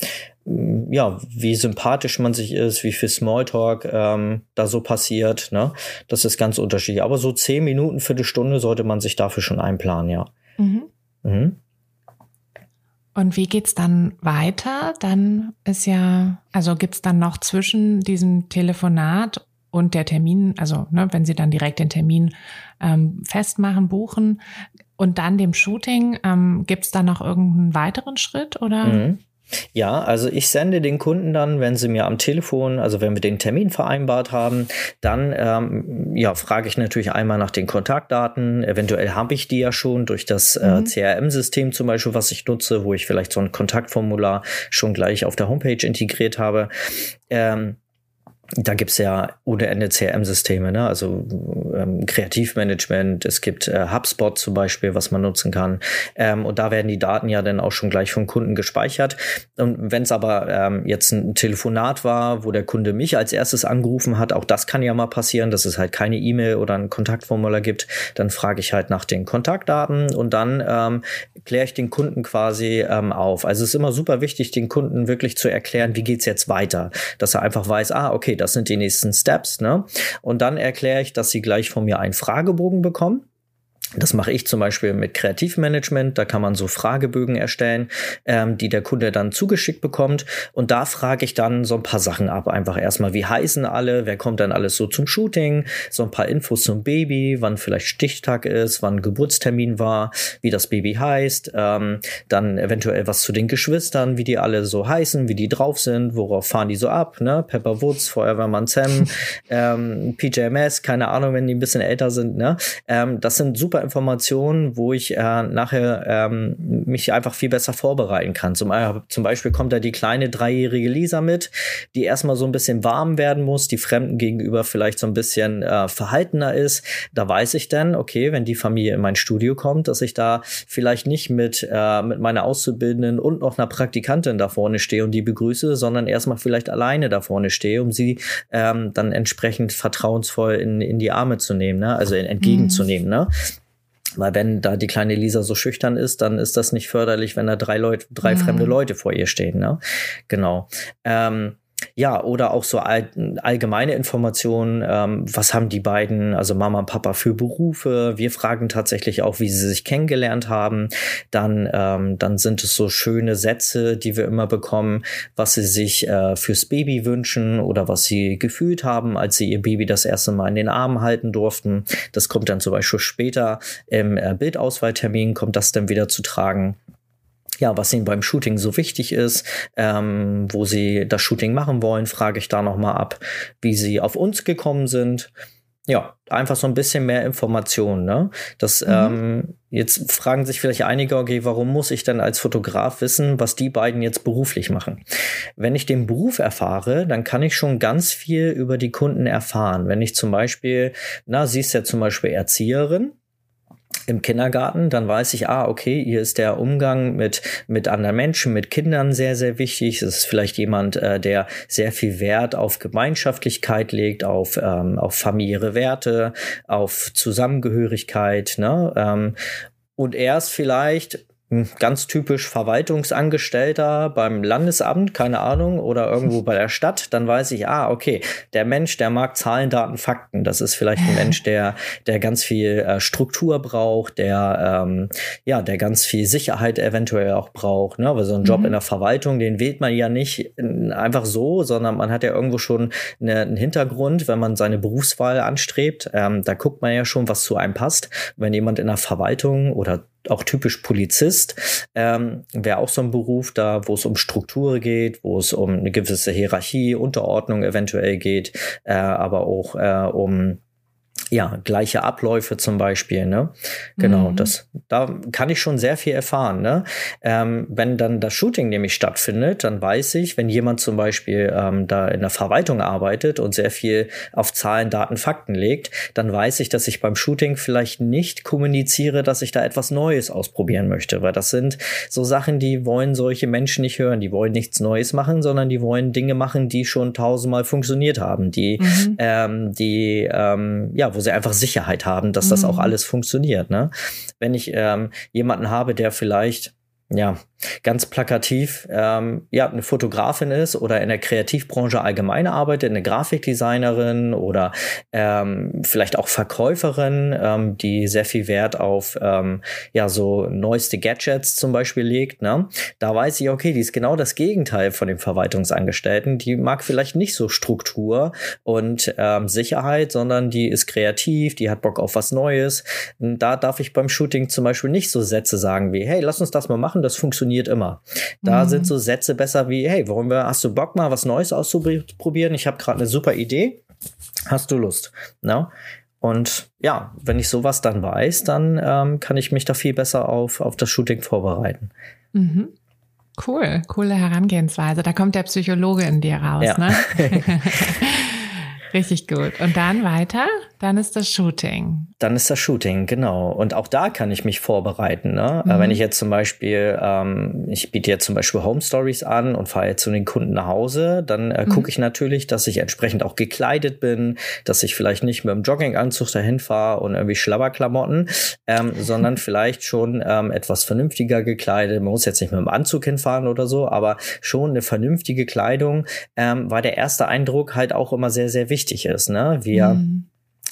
ja, wie sympathisch man sich ist, wie viel Smalltalk ähm, da so passiert. Ne? Das ist ganz unterschiedlich. Aber so zehn Minuten, Viertelstunde sollte man sich dafür schon einplanen, ja. Mhm. Mhm. Und wie geht's dann weiter? Dann ist ja, also gibt's dann noch zwischen diesem Telefonat und der Termin, also ne, wenn Sie dann direkt den Termin ähm, festmachen, buchen und dann dem Shooting, ähm, gibt's dann noch irgendeinen weiteren Schritt oder? Mhm. Ja, also ich sende den Kunden dann, wenn sie mir am Telefon, also wenn wir den Termin vereinbart haben, dann ähm, ja, frage ich natürlich einmal nach den Kontaktdaten. Eventuell habe ich die ja schon durch das äh, mhm. CRM-System zum Beispiel, was ich nutze, wo ich vielleicht so ein Kontaktformular schon gleich auf der Homepage integriert habe. Ähm, da gibt's ja ohne Ende CRM-Systeme, ne? also ähm, Kreativmanagement, es gibt äh, HubSpot zum Beispiel, was man nutzen kann. Ähm, und da werden die Daten ja dann auch schon gleich vom Kunden gespeichert. Und wenn es aber ähm, jetzt ein Telefonat war, wo der Kunde mich als erstes angerufen hat, auch das kann ja mal passieren, dass es halt keine E-Mail oder ein Kontaktformular gibt, dann frage ich halt nach den Kontaktdaten und dann ähm, kläre ich den Kunden quasi ähm, auf. Also es ist immer super wichtig, den Kunden wirklich zu erklären, wie geht's jetzt weiter, dass er einfach weiß, ah, okay, das sind die nächsten Steps, ne? Und dann erkläre ich, dass sie gleich von mir einen Fragebogen bekommen. Das mache ich zum Beispiel mit Kreativmanagement. Da kann man so Fragebögen erstellen, ähm, die der Kunde dann zugeschickt bekommt. Und da frage ich dann so ein paar Sachen ab. Einfach erstmal, wie heißen alle? Wer kommt dann alles so zum Shooting? So ein paar Infos zum Baby, wann vielleicht Stichtag ist, wann Geburtstermin war, wie das Baby heißt. Ähm, dann eventuell was zu den Geschwistern, wie die alle so heißen, wie die drauf sind, worauf fahren die so ab? Ne? Pepper Woods, Feuerwehrmann Sam, ähm, PJMS, keine Ahnung, wenn die ein bisschen älter sind. Ne? Ähm, das sind super super Informationen, wo ich äh, nachher ähm, mich einfach viel besser vorbereiten kann. Zum, äh, zum Beispiel kommt da die kleine dreijährige Lisa mit, die erstmal so ein bisschen warm werden muss, die Fremden gegenüber vielleicht so ein bisschen äh, verhaltener ist. Da weiß ich dann, okay, wenn die Familie in mein Studio kommt, dass ich da vielleicht nicht mit, äh, mit meiner Auszubildenden und noch einer Praktikantin da vorne stehe und die begrüße, sondern erstmal vielleicht alleine da vorne stehe, um sie ähm, dann entsprechend vertrauensvoll in, in die Arme zu nehmen, ne? also entgegenzunehmen. Mhm. Ne? Weil wenn da die kleine Lisa so schüchtern ist, dann ist das nicht förderlich, wenn da drei Leute, drei mhm. fremde Leute vor ihr stehen. Ne? Genau. Ähm, ja, oder auch so all, allgemeine Informationen, ähm, was haben die beiden, also Mama und Papa für Berufe. Wir fragen tatsächlich auch, wie sie sich kennengelernt haben. Dann, ähm, dann sind es so schöne Sätze, die wir immer bekommen, was sie sich äh, fürs Baby wünschen oder was sie gefühlt haben, als sie ihr Baby das erste Mal in den Arm halten durften. Das kommt dann zum Beispiel später im äh, Bildauswahltermin, kommt das dann wieder zu tragen ja, was ihnen beim Shooting so wichtig ist, ähm, wo sie das Shooting machen wollen, frage ich da nochmal ab, wie sie auf uns gekommen sind. Ja, einfach so ein bisschen mehr Informationen. Ne? Das mhm. ähm, jetzt fragen sich vielleicht einige, okay, warum muss ich denn als Fotograf wissen, was die beiden jetzt beruflich machen? Wenn ich den Beruf erfahre, dann kann ich schon ganz viel über die Kunden erfahren. Wenn ich zum Beispiel, na, sie ist ja zum Beispiel Erzieherin, im Kindergarten, dann weiß ich, ah, okay, hier ist der Umgang mit, mit anderen Menschen, mit Kindern sehr, sehr wichtig. Es ist vielleicht jemand, äh, der sehr viel Wert auf Gemeinschaftlichkeit legt, auf, ähm, auf familiäre Werte, auf Zusammengehörigkeit. Ne? Ähm, und er ist vielleicht ganz typisch Verwaltungsangestellter beim Landesamt, keine Ahnung, oder irgendwo bei der Stadt, dann weiß ich, ah, okay, der Mensch, der mag Zahlen, Daten, Fakten. Das ist vielleicht ein Mensch, der, der ganz viel äh, Struktur braucht, der, ähm, ja, der ganz viel Sicherheit eventuell auch braucht. Ne? Weil so ein Job mhm. in der Verwaltung, den wählt man ja nicht einfach so, sondern man hat ja irgendwo schon eine, einen Hintergrund, wenn man seine Berufswahl anstrebt. Ähm, da guckt man ja schon, was zu einem passt. Wenn jemand in der Verwaltung oder auch typisch Polizist, ähm, wäre auch so ein Beruf da, wo es um Struktur geht, wo es um eine gewisse Hierarchie, Unterordnung eventuell geht, äh, aber auch äh, um ja, gleiche Abläufe zum Beispiel, ne? Genau, mhm. das, da kann ich schon sehr viel erfahren, ne? Ähm, wenn dann das Shooting nämlich stattfindet, dann weiß ich, wenn jemand zum Beispiel ähm, da in der Verwaltung arbeitet und sehr viel auf Zahlen, Daten, Fakten legt, dann weiß ich, dass ich beim Shooting vielleicht nicht kommuniziere, dass ich da etwas Neues ausprobieren möchte, weil das sind so Sachen, die wollen solche Menschen nicht hören, die wollen nichts Neues machen, sondern die wollen Dinge machen, die schon tausendmal funktioniert haben, die, mhm. ähm, die, ähm, ja, wo sie einfach Sicherheit haben, dass das auch mhm. alles funktioniert. Ne? Wenn ich ähm, jemanden habe, der vielleicht ja, ganz plakativ, ähm, ja, eine Fotografin ist oder in der Kreativbranche allgemein arbeitet, eine Grafikdesignerin oder ähm, vielleicht auch Verkäuferin, ähm, die sehr viel Wert auf ähm, ja so neueste Gadgets zum Beispiel legt. Ne? Da weiß ich, okay, die ist genau das Gegenteil von dem Verwaltungsangestellten. Die mag vielleicht nicht so Struktur und ähm, Sicherheit, sondern die ist kreativ, die hat Bock auf was Neues. Und da darf ich beim Shooting zum Beispiel nicht so Sätze sagen wie, hey, lass uns das mal machen machen, das funktioniert immer. Da mhm. sind so Sätze besser wie, hey, warum wir, hast du Bock mal was Neues auszuprobieren? Ich habe gerade eine super Idee. Hast du Lust? No? Ne? Und ja, wenn ich sowas dann weiß, dann ähm, kann ich mich da viel besser auf, auf das Shooting vorbereiten. Mhm. Cool, coole Herangehensweise. Da kommt der Psychologe in dir raus, ja. ne? Richtig gut. Und dann weiter? Dann ist das Shooting. Dann ist das Shooting, genau. Und auch da kann ich mich vorbereiten. Ne? Mhm. Wenn ich jetzt zum Beispiel, ähm, ich biete jetzt zum Beispiel Home Stories an und fahre jetzt zu den Kunden nach Hause, dann äh, mhm. gucke ich natürlich, dass ich entsprechend auch gekleidet bin, dass ich vielleicht nicht mit dem Jogginganzug dahin fahre und irgendwie Schlabberklamotten, ähm, sondern vielleicht schon ähm, etwas vernünftiger gekleidet. Man muss jetzt nicht mit dem Anzug hinfahren oder so, aber schon eine vernünftige Kleidung, ähm, weil der erste Eindruck halt auch immer sehr, sehr wichtig ist. Ne? Wir mhm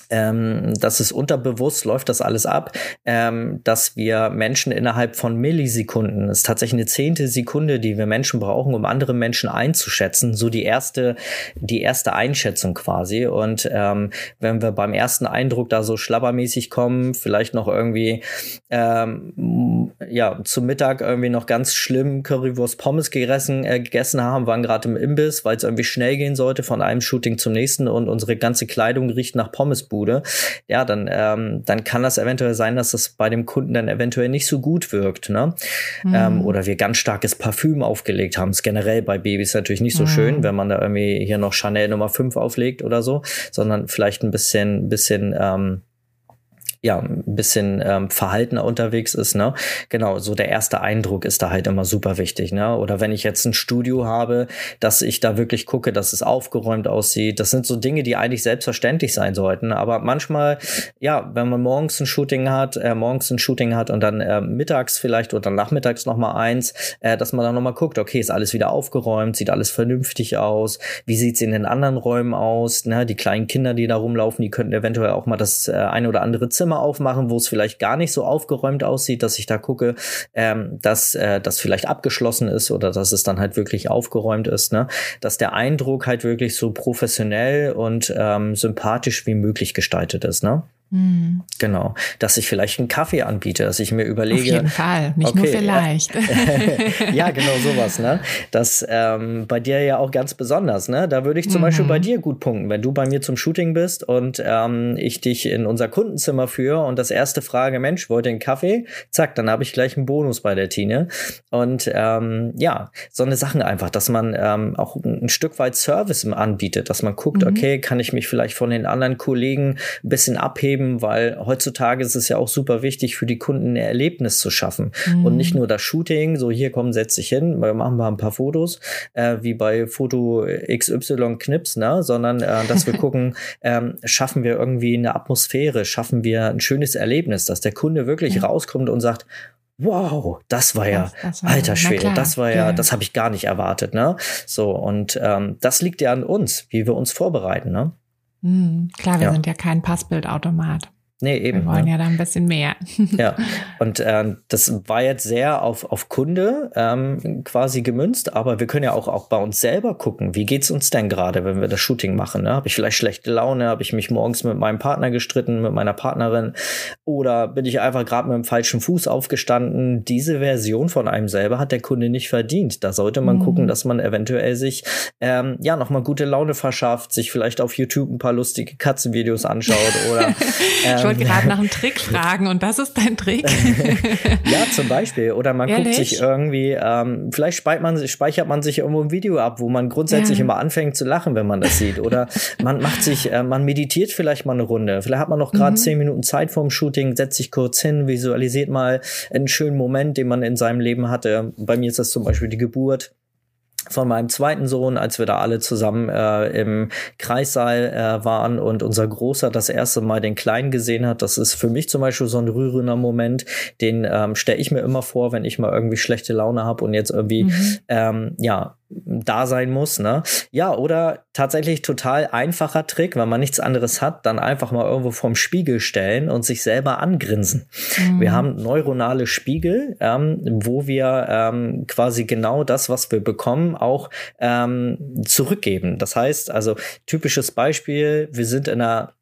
ähm, das ist unterbewusst, läuft das alles ab, ähm, dass wir Menschen innerhalb von Millisekunden, das ist tatsächlich eine zehnte Sekunde, die wir Menschen brauchen, um andere Menschen einzuschätzen, so die erste, die erste Einschätzung quasi. Und ähm, wenn wir beim ersten Eindruck da so schlabbermäßig kommen, vielleicht noch irgendwie ähm, ja zum Mittag irgendwie noch ganz schlimm Currywurst Pommes gegessen, äh, gegessen haben, waren gerade im Imbiss, weil es irgendwie schnell gehen sollte von einem Shooting zum nächsten und unsere ganze Kleidung riecht nach Pommesbude Fitnessbude, ja, dann, ähm, dann kann das eventuell sein, dass das bei dem Kunden dann eventuell nicht so gut wirkt, ne? Mhm. Ähm, oder wir ganz starkes Parfüm aufgelegt haben. Ist generell bei Babys natürlich nicht so mhm. schön, wenn man da irgendwie hier noch Chanel Nummer 5 auflegt oder so, sondern vielleicht ein bisschen, bisschen, ähm, ja, ein bisschen ähm, verhaltener unterwegs ist, ne? Genau, so der erste Eindruck ist da halt immer super wichtig, ne? Oder wenn ich jetzt ein Studio habe, dass ich da wirklich gucke, dass es aufgeräumt aussieht. Das sind so Dinge, die eigentlich selbstverständlich sein sollten. Aber manchmal, ja, wenn man morgens ein Shooting hat, äh, morgens ein Shooting hat und dann äh, mittags vielleicht oder nachmittags noch mal eins, äh, dass man dann noch mal guckt, okay, ist alles wieder aufgeräumt, sieht alles vernünftig aus, wie sieht's in den anderen Räumen aus, ne? Die kleinen Kinder, die da rumlaufen, die könnten eventuell auch mal das äh, eine oder andere Zimmer Zimmer aufmachen, wo es vielleicht gar nicht so aufgeräumt aussieht, dass ich da gucke, ähm, dass äh, das vielleicht abgeschlossen ist oder dass es dann halt wirklich aufgeräumt ist, ne? Dass der Eindruck halt wirklich so professionell und ähm, sympathisch wie möglich gestaltet ist, ne? Mhm. Genau, dass ich vielleicht einen Kaffee anbiete, dass ich mir überlege. Auf jeden Fall, nicht okay, nur vielleicht. ja, genau sowas, ne? Das ähm, bei dir ja auch ganz besonders, ne? Da würde ich zum mhm. Beispiel bei dir gut punkten, wenn du bei mir zum Shooting bist und ähm, ich dich in unser Kundenzimmer führe und das erste frage, Mensch, wollt ihr einen Kaffee? Zack, dann habe ich gleich einen Bonus bei der Tine. Und ähm, ja, so eine Sachen einfach, dass man ähm, auch ein Stück weit Service anbietet, dass man guckt, mhm. okay, kann ich mich vielleicht von den anderen Kollegen ein bisschen abheben? Geben, weil heutzutage ist es ja auch super wichtig für die Kunden ein Erlebnis zu schaffen mhm. und nicht nur das Shooting, so hier kommen, setz dich hin, wir machen mal ein paar Fotos, äh, wie bei Foto XY Knips, ne, sondern äh, dass wir gucken, ähm, schaffen wir irgendwie eine Atmosphäre, schaffen wir ein schönes Erlebnis, dass der Kunde wirklich ja. rauskommt und sagt, wow, das war ja, das, das war, alter Schwede, das war ja, ja. das habe ich gar nicht erwartet, ne? So, und ähm, das liegt ja an uns, wie wir uns vorbereiten, ne? Mhm, klar, wir ja. sind ja kein Passbildautomat. Nee, eben. Wir wollen ne? ja da ein bisschen mehr. Ja, und äh, das war jetzt sehr auf, auf Kunde ähm, quasi gemünzt, aber wir können ja auch, auch bei uns selber gucken, wie geht's uns denn gerade, wenn wir das Shooting machen? Ne? Habe ich vielleicht schlechte Laune? Habe ich mich morgens mit meinem Partner gestritten, mit meiner Partnerin? Oder bin ich einfach gerade mit dem falschen Fuß aufgestanden? Diese Version von einem selber hat der Kunde nicht verdient. Da sollte man mhm. gucken, dass man eventuell sich ähm, ja nochmal gute Laune verschafft, sich vielleicht auf YouTube ein paar lustige Katzenvideos anschaut oder ähm, wollte gerade nach einem Trick fragen und das ist dein Trick. ja, zum Beispiel. Oder man Ehrlich? guckt sich irgendwie, ähm, vielleicht speichert man, speichert man sich irgendwo ein Video ab, wo man grundsätzlich ja. immer anfängt zu lachen, wenn man das sieht. Oder man macht sich, äh, man meditiert vielleicht mal eine Runde. Vielleicht hat man noch gerade mhm. zehn Minuten Zeit vorm Shooting, setzt sich kurz hin, visualisiert mal einen schönen Moment, den man in seinem Leben hatte. Bei mir ist das zum Beispiel die Geburt von meinem zweiten Sohn, als wir da alle zusammen äh, im Kreissaal äh, waren und unser Großer das erste Mal den Kleinen gesehen hat. Das ist für mich zum Beispiel so ein rührender Moment, den ähm, stelle ich mir immer vor, wenn ich mal irgendwie schlechte Laune habe und jetzt irgendwie mhm. ähm, ja da sein muss, ne? Ja, oder tatsächlich total einfacher Trick, wenn man nichts anderes hat, dann einfach mal irgendwo vorm Spiegel stellen und sich selber angrinsen. Mhm. Wir haben neuronale Spiegel, ähm, wo wir ähm, quasi genau das, was wir bekommen, auch ähm, zurückgeben. Das heißt, also typisches Beispiel, wir sind in einer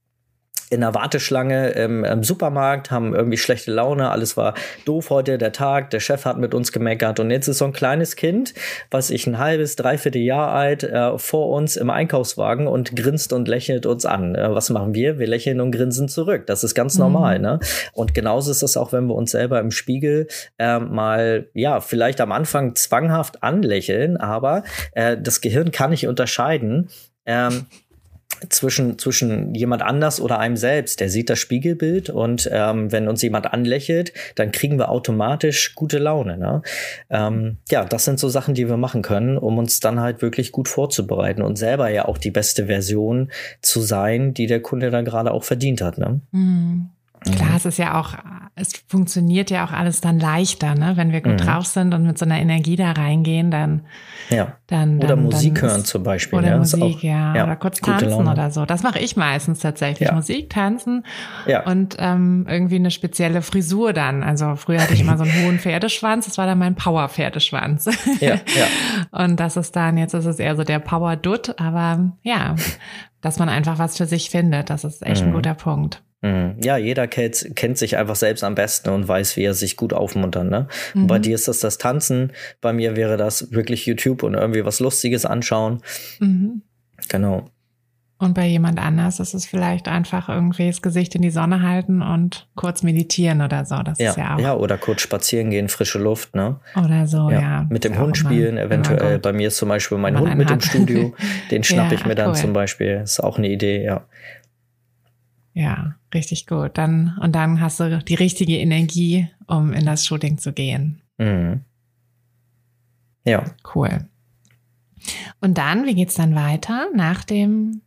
in der Warteschlange im, im, Supermarkt, haben irgendwie schlechte Laune, alles war doof heute, der Tag, der Chef hat mit uns gemeckert und jetzt ist so ein kleines Kind, was ich ein halbes, dreiviertel Jahr alt, äh, vor uns im Einkaufswagen und grinst und lächelt uns an. Äh, was machen wir? Wir lächeln und grinsen zurück. Das ist ganz mhm. normal, ne? Und genauso ist es auch, wenn wir uns selber im Spiegel äh, mal, ja, vielleicht am Anfang zwanghaft anlächeln, aber äh, das Gehirn kann nicht unterscheiden, ähm, zwischen, zwischen jemand anders oder einem selbst. Der sieht das Spiegelbild und ähm, wenn uns jemand anlächelt, dann kriegen wir automatisch gute Laune. Ne? Ähm, ja, das sind so Sachen, die wir machen können, um uns dann halt wirklich gut vorzubereiten und selber ja auch die beste Version zu sein, die der Kunde dann gerade auch verdient hat. Ne? Mhm. Klar, mhm. es ist ja auch, es funktioniert ja auch alles dann leichter, ne? Wenn wir gut mhm. drauf sind und mit so einer Energie da reingehen, dann. Ja. Dann, oder Musik dann hören zum Beispiel. Oder ja, Musik, auch, ja. Oder kurz tanzen oder so. Das mache ich meistens tatsächlich. Ja. Musik, tanzen ja. und ähm, irgendwie eine spezielle Frisur dann. Also früher hatte ich immer so einen hohen Pferdeschwanz, das war dann mein Power-Pferdeschwanz. Ja, ja. und das ist dann, jetzt ist es eher so der Power-Dutt, aber ja, dass man einfach was für sich findet, das ist echt mhm. ein guter Punkt. Mhm. Ja, jeder kennt, kennt sich einfach selbst am besten und weiß, wie er sich gut aufmuntern. Ne? Mhm. Bei dir ist das das Tanzen, bei mir wäre das wirklich YouTube und irgendwie was Lustiges anschauen. Mhm. Genau. Und bei jemand anders ist es vielleicht einfach irgendwie das Gesicht in die Sonne halten und kurz meditieren oder so. Das ja, ist ja auch. Ja, oder kurz spazieren gehen, frische Luft, ne? Oder so, ja. ja. Mit dem Hund spielen, immer, eventuell. Immer bei mir ist zum Beispiel mein Hund mit hat. im Studio. Den schnapp ja, ich mir dann cool. zum Beispiel. Ist auch eine Idee, ja. Ja, richtig gut. Dann, und dann hast du die richtige Energie, um in das Shooting zu gehen. Mhm. Ja. Cool. Und dann, wie geht's dann weiter nach dem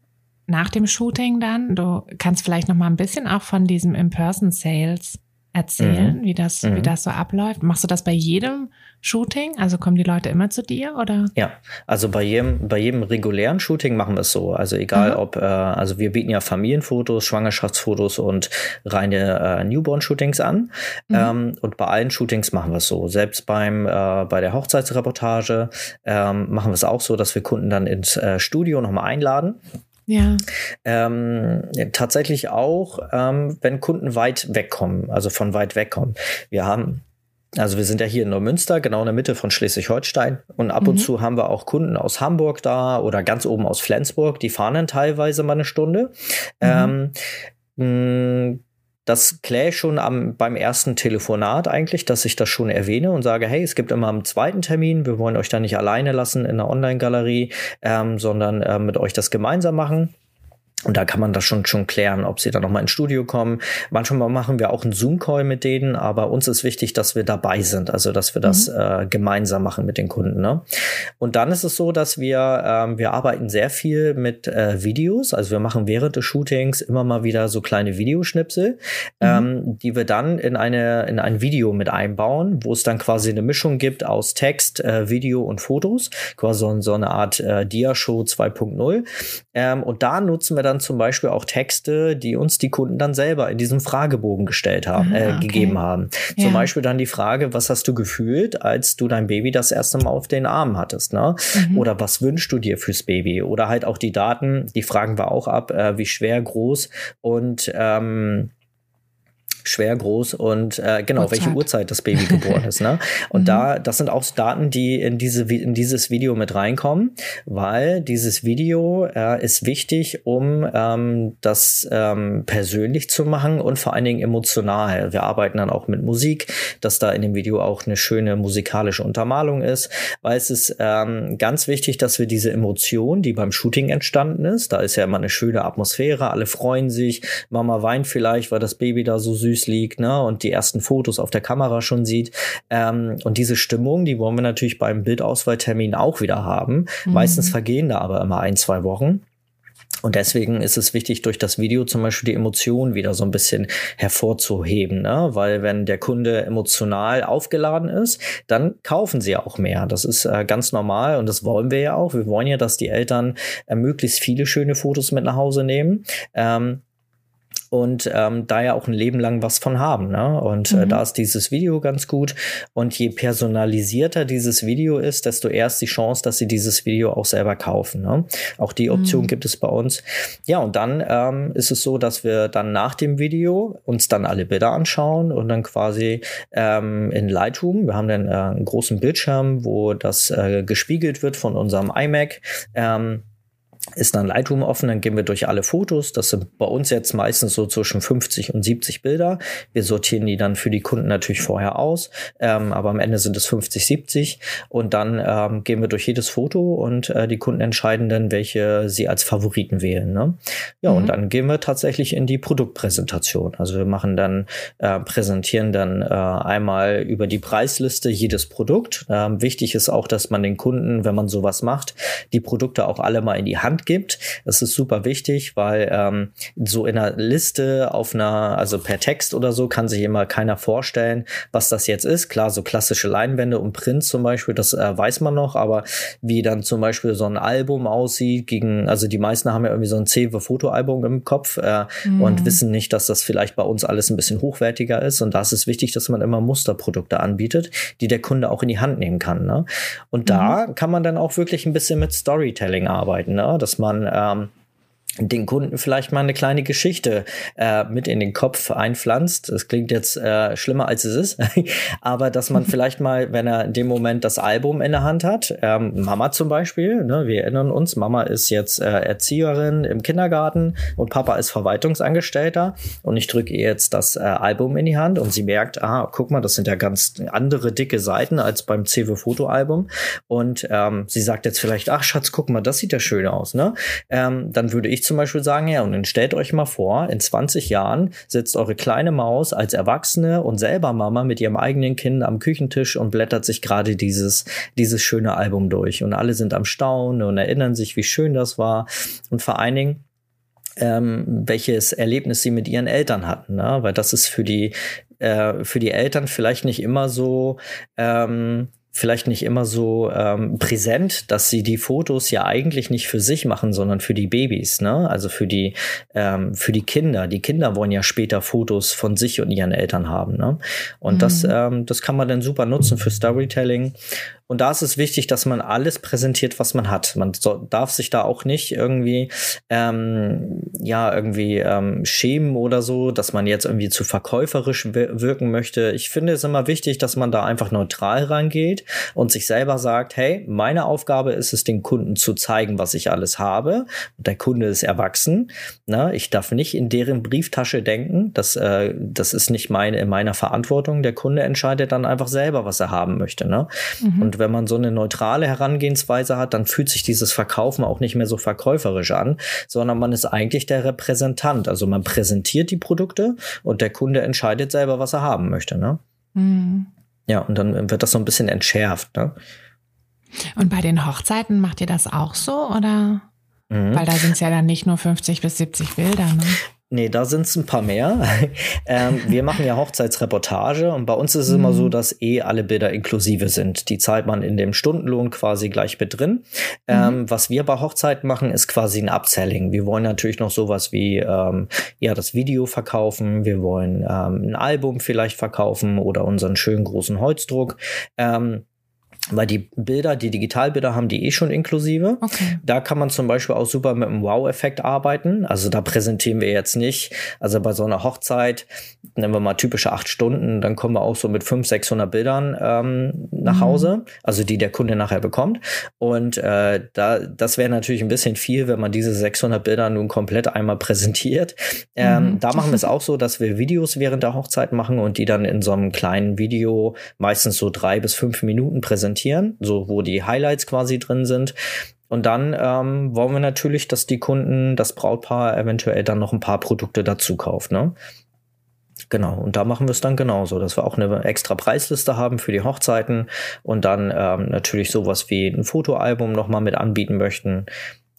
nach dem Shooting dann? Du kannst vielleicht noch mal ein bisschen auch von diesem In-Person-Sales erzählen, mhm. wie das, mhm. wie das so abläuft. Machst du das bei jedem Shooting? Also kommen die Leute immer zu dir oder? Ja, also bei jedem, bei jedem regulären Shooting machen wir es so. Also egal mhm. ob, äh, also wir bieten ja Familienfotos, Schwangerschaftsfotos und reine äh, Newborn-Shootings an. Mhm. Ähm, und bei allen Shootings machen wir es so. Selbst beim, äh, bei der Hochzeitsreportage ähm, machen wir es auch so, dass wir Kunden dann ins äh, Studio nochmal einladen. Ja. Ähm, tatsächlich auch, ähm, wenn Kunden weit wegkommen, also von weit wegkommen. Wir haben also wir sind ja hier in Neumünster, genau in der Mitte von Schleswig-Holstein. Und ab mhm. und zu haben wir auch Kunden aus Hamburg da oder ganz oben aus Flensburg, die fahren dann teilweise mal eine Stunde. Mhm. Ähm, das kläre ich schon am, beim ersten Telefonat eigentlich, dass ich das schon erwähne und sage, hey, es gibt immer einen zweiten Termin, wir wollen euch da nicht alleine lassen in der Online-Galerie, ähm, sondern äh, mit euch das gemeinsam machen. Und da kann man das schon, schon klären, ob sie dann nochmal ins Studio kommen. Manchmal machen wir auch einen Zoom-Call mit denen, aber uns ist wichtig, dass wir dabei sind, also dass wir das mhm. äh, gemeinsam machen mit den Kunden. Ne? Und dann ist es so, dass wir, ähm, wir arbeiten sehr viel mit äh, Videos, also wir machen während des Shootings immer mal wieder so kleine Videoschnipsel, mhm. ähm, die wir dann in eine, in ein Video mit einbauen, wo es dann quasi eine Mischung gibt aus Text, äh, Video und Fotos, quasi so, so eine Art äh, Dia-Show 2.0. Ähm, und da nutzen wir dann zum Beispiel auch Texte, die uns die Kunden dann selber in diesem Fragebogen gestellt haben, äh, okay. gegeben haben. Ja. Zum Beispiel dann die Frage, was hast du gefühlt, als du dein Baby das erste Mal auf den Arm hattest, ne? Mhm. Oder was wünschst du dir fürs Baby? Oder halt auch die Daten, die fragen wir auch ab, äh, wie schwer, groß und ähm, schwer, groß und äh, genau, Uhrzeit. welche Uhrzeit das Baby geboren ist. Ne? Und mhm. da, das sind auch Daten, die in, diese, in dieses Video mit reinkommen, weil dieses Video äh, ist wichtig, um ähm, das ähm, persönlich zu machen und vor allen Dingen emotional. Wir arbeiten dann auch mit Musik, dass da in dem Video auch eine schöne musikalische Untermalung ist, weil es ist ähm, ganz wichtig, dass wir diese Emotion, die beim Shooting entstanden ist, da ist ja immer eine schöne Atmosphäre, alle freuen sich, Mama weint vielleicht, weil das Baby da so süß liegt, ne, und die ersten Fotos auf der Kamera schon sieht. Ähm, und diese Stimmung, die wollen wir natürlich beim Bildauswahltermin auch wieder haben. Mhm. Meistens vergehen da aber immer ein, zwei Wochen. Und deswegen ist es wichtig, durch das Video zum Beispiel die Emotionen wieder so ein bisschen hervorzuheben, ne? weil wenn der Kunde emotional aufgeladen ist, dann kaufen sie auch mehr. Das ist äh, ganz normal und das wollen wir ja auch. Wir wollen ja, dass die Eltern äh, möglichst viele schöne Fotos mit nach Hause nehmen. Ähm, und ähm, da ja auch ein Leben lang was von haben. Ne? Und äh, mhm. äh, da ist dieses Video ganz gut. Und je personalisierter dieses Video ist, desto erst die Chance, dass sie dieses Video auch selber kaufen. Ne? Auch die Option mhm. gibt es bei uns. Ja, und dann ähm, ist es so, dass wir dann nach dem Video uns dann alle Bilder anschauen und dann quasi ähm, in Lightroom, wir haben dann äh, einen großen Bildschirm, wo das äh, gespiegelt wird von unserem iMac. Ähm, ist dann Lightroom offen, dann gehen wir durch alle Fotos. Das sind bei uns jetzt meistens so zwischen 50 und 70 Bilder. Wir sortieren die dann für die Kunden natürlich vorher aus, ähm, aber am Ende sind es 50, 70 und dann ähm, gehen wir durch jedes Foto und äh, die Kunden entscheiden dann, welche sie als Favoriten wählen. Ne? Ja, mhm. und dann gehen wir tatsächlich in die Produktpräsentation. Also wir machen dann, äh, präsentieren dann äh, einmal über die Preisliste jedes Produkt. Ähm, wichtig ist auch, dass man den Kunden, wenn man sowas macht, die Produkte auch alle mal in die Hand Hand gibt. Das ist super wichtig, weil ähm, so in einer Liste auf einer, also per Text oder so, kann sich immer keiner vorstellen, was das jetzt ist. Klar, so klassische Leinwände und Prints zum Beispiel, das äh, weiß man noch, aber wie dann zum Beispiel so ein Album aussieht, gegen, also die meisten haben ja irgendwie so ein Cewe-Fotoalbum im Kopf äh, mhm. und wissen nicht, dass das vielleicht bei uns alles ein bisschen hochwertiger ist. Und da ist es wichtig, dass man immer Musterprodukte anbietet, die der Kunde auch in die Hand nehmen kann. Ne? Und mhm. da kann man dann auch wirklich ein bisschen mit Storytelling arbeiten. Ne? Dass man ähm, den Kunden vielleicht mal eine kleine Geschichte äh, mit in den Kopf einpflanzt. Das klingt jetzt äh, schlimmer als es ist, aber dass man vielleicht mal, wenn er in dem Moment das Album in der Hand hat, ähm, Mama zum Beispiel, ne, wir erinnern uns, Mama ist jetzt äh, Erzieherin im Kindergarten und Papa ist Verwaltungsangestellter und ich drücke ihr jetzt das äh, Album in die Hand und sie merkt, ah, guck mal, das sind ja ganz andere dicke Seiten als beim CW Fotoalbum und ähm, sie sagt jetzt vielleicht, ach Schatz, guck mal, das sieht ja schön aus, ne? Ähm, dann würde ich zum Beispiel sagen, ja, und dann stellt euch mal vor, in 20 Jahren sitzt eure kleine Maus als Erwachsene und selber Mama mit ihrem eigenen Kind am Küchentisch und blättert sich gerade dieses, dieses schöne Album durch. Und alle sind am Staunen und erinnern sich, wie schön das war. Und vor allen Dingen, ähm, welches Erlebnis sie mit ihren Eltern hatten, ne? weil das ist für die äh, für die Eltern vielleicht nicht immer so ähm, vielleicht nicht immer so ähm, präsent, dass sie die Fotos ja eigentlich nicht für sich machen, sondern für die Babys, ne? Also für die ähm, für die Kinder. Die Kinder wollen ja später Fotos von sich und ihren Eltern haben, ne? Und mhm. das ähm, das kann man dann super nutzen für Storytelling und da ist es wichtig, dass man alles präsentiert, was man hat. Man so, darf sich da auch nicht irgendwie, ähm, ja, irgendwie ähm, schämen oder so, dass man jetzt irgendwie zu verkäuferisch wirken möchte. Ich finde es immer wichtig, dass man da einfach neutral rangeht und sich selber sagt, hey, meine Aufgabe ist es, den Kunden zu zeigen, was ich alles habe. Der Kunde ist erwachsen. Ne? Ich darf nicht in deren Brieftasche denken. Das, äh, das ist nicht meine, in meiner Verantwortung. Der Kunde entscheidet dann einfach selber, was er haben möchte. Ne? Mhm. Und wenn man so eine neutrale Herangehensweise hat, dann fühlt sich dieses Verkaufen auch nicht mehr so verkäuferisch an, sondern man ist eigentlich der Repräsentant. Also man präsentiert die Produkte und der Kunde entscheidet selber, was er haben möchte. Ne? Mhm. Ja, und dann wird das so ein bisschen entschärft. Ne? Und bei den Hochzeiten macht ihr das auch so oder? Mhm. Weil da sind es ja dann nicht nur 50 bis 70 Bilder. Ne? Nee, da sind es ein paar mehr. ähm, wir machen ja Hochzeitsreportage und bei uns ist es mhm. immer so, mhm. dass eh alle Bilder inklusive sind. Die zahlt man in dem Stundenlohn quasi gleich mit drin. Ähm, mhm. was wir bei Hochzeiten machen, ist quasi ein Upselling. Wir wollen natürlich noch sowas wie ähm, ja das Video verkaufen. Wir wollen ähm, ein Album vielleicht verkaufen oder unseren schönen großen Holzdruck. Weil die Bilder, die Digitalbilder haben die eh schon inklusive. Okay. Da kann man zum Beispiel auch super mit einem Wow-Effekt arbeiten. Also da präsentieren wir jetzt nicht. Also bei so einer Hochzeit, nehmen wir mal typische acht Stunden, dann kommen wir auch so mit 500, 600 Bildern ähm, nach mhm. Hause, also die der Kunde nachher bekommt. Und äh, da, das wäre natürlich ein bisschen viel, wenn man diese 600 Bilder nun komplett einmal präsentiert. Ähm, mhm. Da machen wir es auch so, dass wir Videos während der Hochzeit machen und die dann in so einem kleinen Video meistens so drei bis fünf Minuten präsentieren präsentieren, so wo die Highlights quasi drin sind. Und dann ähm, wollen wir natürlich, dass die Kunden, das Brautpaar eventuell dann noch ein paar Produkte dazu kauft, ne? Genau, und da machen wir es dann genauso, dass wir auch eine extra Preisliste haben für die Hochzeiten und dann ähm, natürlich sowas wie ein Fotoalbum nochmal mit anbieten möchten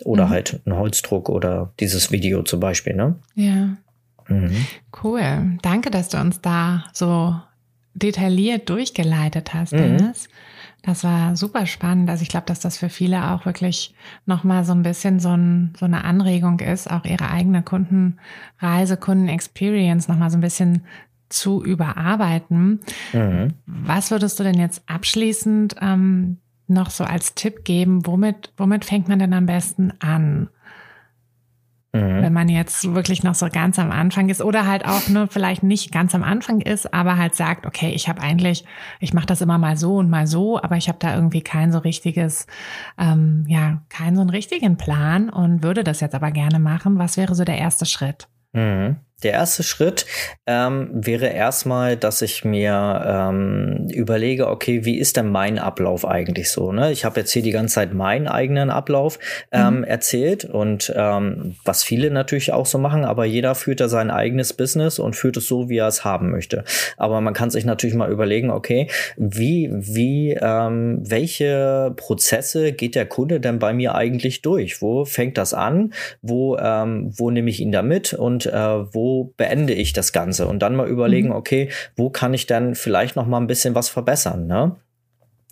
oder mhm. halt ein Holzdruck oder dieses Video zum Beispiel, ne? Ja. Mhm. Cool. Danke, dass du uns da so detailliert durchgeleitet hast, mhm. Dennis. Mhm. Das war super spannend. Also ich glaube, dass das für viele auch wirklich nochmal so ein bisschen so, ein, so eine Anregung ist, auch ihre eigene Kundenreise, Kundenexperience nochmal so ein bisschen zu überarbeiten. Mhm. Was würdest du denn jetzt abschließend ähm, noch so als Tipp geben? Womit, womit fängt man denn am besten an? Mhm. Wenn man jetzt wirklich noch so ganz am Anfang ist oder halt auch nur vielleicht nicht ganz am Anfang ist, aber halt sagt, okay, ich habe eigentlich, ich mache das immer mal so und mal so, aber ich habe da irgendwie kein so richtiges, ähm, ja, keinen so einen richtigen Plan und würde das jetzt aber gerne machen. Was wäre so der erste Schritt? Mhm. Der erste Schritt ähm, wäre erstmal, dass ich mir ähm, überlege, okay, wie ist denn mein Ablauf eigentlich so? Ne? Ich habe jetzt hier die ganze Zeit meinen eigenen Ablauf ähm, mhm. erzählt und ähm, was viele natürlich auch so machen, aber jeder führt da sein eigenes Business und führt es so, wie er es haben möchte. Aber man kann sich natürlich mal überlegen, okay, wie, wie, ähm, welche Prozesse geht der Kunde denn bei mir eigentlich durch? Wo fängt das an? Wo, ähm, wo nehme ich ihn da mit und äh, wo beende ich das Ganze? Und dann mal überlegen, mhm. okay, wo kann ich dann vielleicht noch mal ein bisschen was verbessern, ne?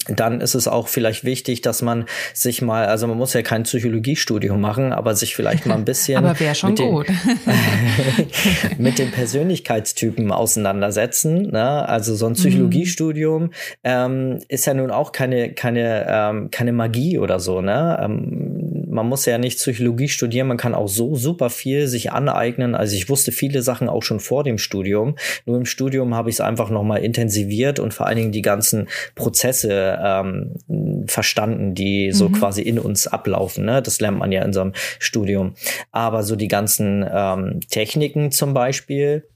dann ist es auch vielleicht wichtig, dass man sich mal, also man muss ja kein Psychologiestudium machen, aber sich vielleicht mal ein bisschen aber wäre schon mit, gut. Den, mit den Persönlichkeitstypen auseinandersetzen. Ne? Also so ein mhm. Psychologiestudium ähm, ist ja nun auch keine keine ähm, keine Magie oder so. Ne? Ähm, man muss ja nicht Psychologie studieren, man kann auch so super viel sich aneignen. Also ich wusste viele Sachen auch schon vor dem Studium. Nur im Studium habe ich es einfach nochmal intensiviert und vor allen Dingen die ganzen Prozesse ähm, verstanden, die so mhm. quasi in uns ablaufen. Ne? Das lernt man ja in so einem Studium. Aber so die ganzen ähm, Techniken zum Beispiel,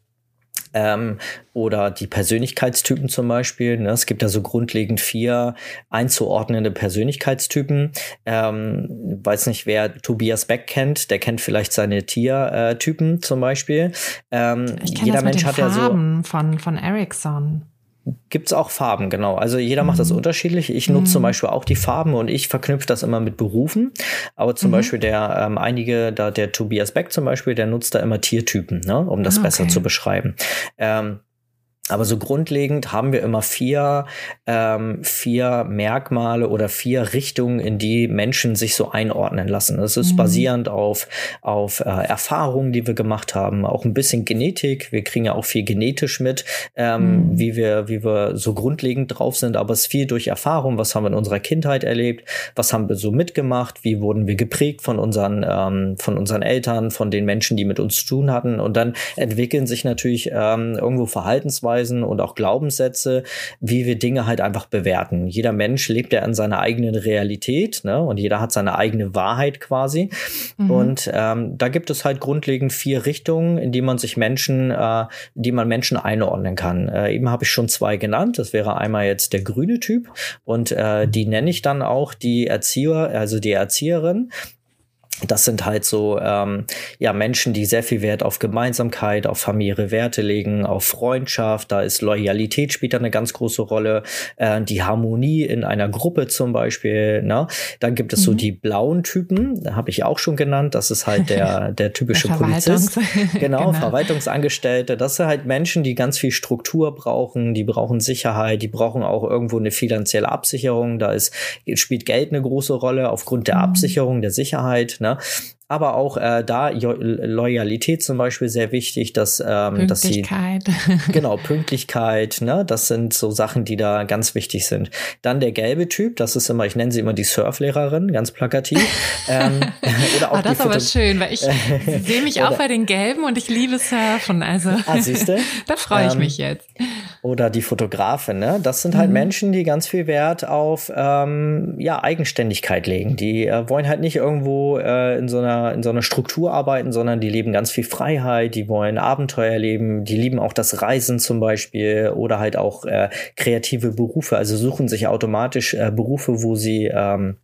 ähm, oder die Persönlichkeitstypen zum Beispiel. Ne? Es gibt ja so grundlegend vier einzuordnende Persönlichkeitstypen. Ähm, weiß nicht, wer Tobias Beck kennt, der kennt vielleicht seine Tiertypen zum Beispiel. Ähm, jeder Mensch hat Farben ja so von von Ericsson gibt's auch Farben, genau. Also jeder macht das mhm. unterschiedlich. Ich nutze mhm. zum Beispiel auch die Farben und ich verknüpfe das immer mit Berufen. Aber zum mhm. Beispiel der ähm, einige, da der Tobias Beck zum Beispiel, der nutzt da immer Tiertypen, ne, um das ah, okay. besser zu beschreiben. Ähm, aber so grundlegend haben wir immer vier, ähm, vier Merkmale oder vier Richtungen, in die Menschen sich so einordnen lassen. Das ist mhm. basierend auf, auf äh, Erfahrungen, die wir gemacht haben, auch ein bisschen Genetik. Wir kriegen ja auch viel genetisch mit, ähm, mhm. wie, wir, wie wir so grundlegend drauf sind, aber es ist viel durch Erfahrung. Was haben wir in unserer Kindheit erlebt? Was haben wir so mitgemacht? Wie wurden wir geprägt von unseren, ähm, von unseren Eltern, von den Menschen, die mit uns zu tun hatten? Und dann entwickeln sich natürlich ähm, irgendwo Verhaltensweisen Verhaltensweisen und auch Glaubenssätze, wie wir Dinge halt einfach bewerten. Jeder Mensch lebt ja in seiner eigenen Realität, ne? Und jeder hat seine eigene Wahrheit quasi. Mhm. Und ähm, da gibt es halt grundlegend vier Richtungen, in die man sich Menschen, äh, die man Menschen einordnen kann. Äh, eben habe ich schon zwei genannt. Das wäre einmal jetzt der grüne Typ und äh, die nenne ich dann auch die Erzieher, also die Erzieherin. Das sind halt so ähm, ja Menschen, die sehr viel Wert auf Gemeinsamkeit, auf familiäre Werte legen, auf Freundschaft. Da ist Loyalität spielt da eine ganz große Rolle. Äh, die Harmonie in einer Gruppe zum Beispiel. Ne? Dann gibt es mhm. so die blauen Typen, habe ich auch schon genannt. Das ist halt der der typische der Polizist, genau, genau, Verwaltungsangestellte. Das sind halt Menschen, die ganz viel Struktur brauchen. Die brauchen Sicherheit. Die brauchen auch irgendwo eine finanzielle Absicherung. Da ist spielt Geld eine große Rolle aufgrund der mhm. Absicherung der Sicherheit. Ne? ja. Aber auch äh, da Loyalität zum Beispiel sehr wichtig, dass, ähm, dass sie genau Pünktlichkeit, ne, das sind so Sachen, die da ganz wichtig sind. Dann der gelbe Typ, das ist immer, ich nenne sie immer die Surflehrerin, ganz plakativ. ähm, oder auch oh, das ist aber schön, weil ich sehe mich auch bei den Gelben und ich liebe Surfen. Also ah, da freue ich ähm, mich jetzt. Oder die Fotografin, ne? Das sind halt mhm. Menschen, die ganz viel Wert auf ähm, ja, Eigenständigkeit legen. Die äh, wollen halt nicht irgendwo äh, in so einer in so einer Struktur arbeiten, sondern die leben ganz viel Freiheit, die wollen Abenteuer leben, die lieben auch das Reisen zum Beispiel oder halt auch äh, kreative Berufe, also suchen sich automatisch äh, Berufe, wo sie ähm,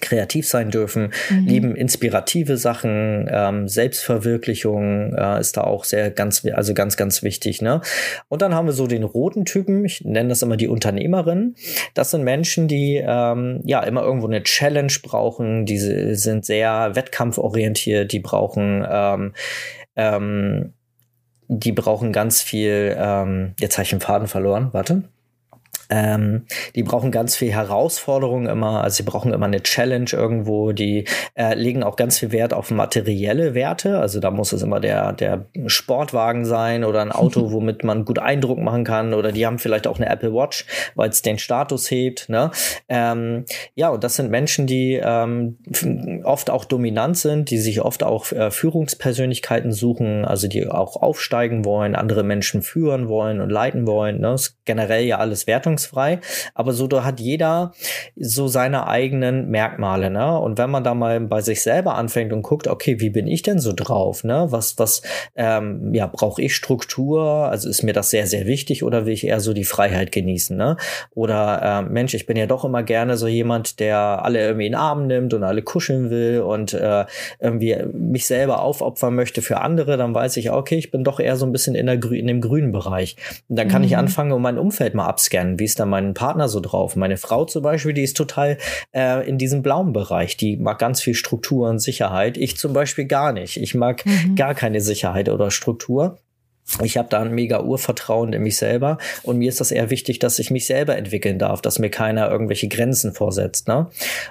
kreativ sein dürfen, mhm. lieben inspirative Sachen, ähm, Selbstverwirklichung äh, ist da auch sehr ganz, also ganz, ganz wichtig. Ne? Und dann haben wir so den roten Typen, ich nenne das immer die Unternehmerin. Das sind Menschen, die ähm, ja immer irgendwo eine Challenge brauchen, die sind sehr wettkampforientiert, die brauchen ähm, ähm, die brauchen ganz viel, ähm, jetzt habe ich den Faden verloren, warte. Ähm, die brauchen ganz viel Herausforderung immer, also sie brauchen immer eine Challenge irgendwo, die äh, legen auch ganz viel Wert auf materielle Werte, also da muss es immer der, der Sportwagen sein oder ein Auto, womit man gut Eindruck machen kann. Oder die haben vielleicht auch eine Apple Watch, weil es den Status hebt, ne? Ähm, ja, und das sind Menschen, die ähm, oft auch dominant sind, die sich oft auch äh, Führungspersönlichkeiten suchen, also die auch aufsteigen wollen, andere Menschen führen wollen und leiten wollen, ne? Das ist generell ja alles Wertungs wertungsfrei, aber so da hat jeder so seine eigenen Merkmale, ne? Und wenn man da mal bei sich selber anfängt und guckt, okay, wie bin ich denn so drauf, ne? Was, was, ähm, ja, brauche ich Struktur? Also ist mir das sehr, sehr wichtig oder will ich eher so die Freiheit genießen, ne? Oder äh, Mensch, ich bin ja doch immer gerne so jemand, der alle irgendwie in den Arm nimmt und alle kuscheln will und äh, irgendwie mich selber aufopfern möchte für andere, dann weiß ich, okay, ich bin doch eher so ein bisschen in, der, in dem grünen Bereich. Und dann kann mhm. ich anfangen und mein Umfeld mal abscannen. Wie ist da mein Partner so drauf? Meine Frau zum Beispiel, die ist total äh, in diesem blauen Bereich. Die mag ganz viel Struktur und Sicherheit. Ich zum Beispiel gar nicht. Ich mag mhm. gar keine Sicherheit oder Struktur. Ich habe da ein mega Urvertrauen in mich selber und mir ist das eher wichtig, dass ich mich selber entwickeln darf, dass mir keiner irgendwelche Grenzen vorsetzt. Ne?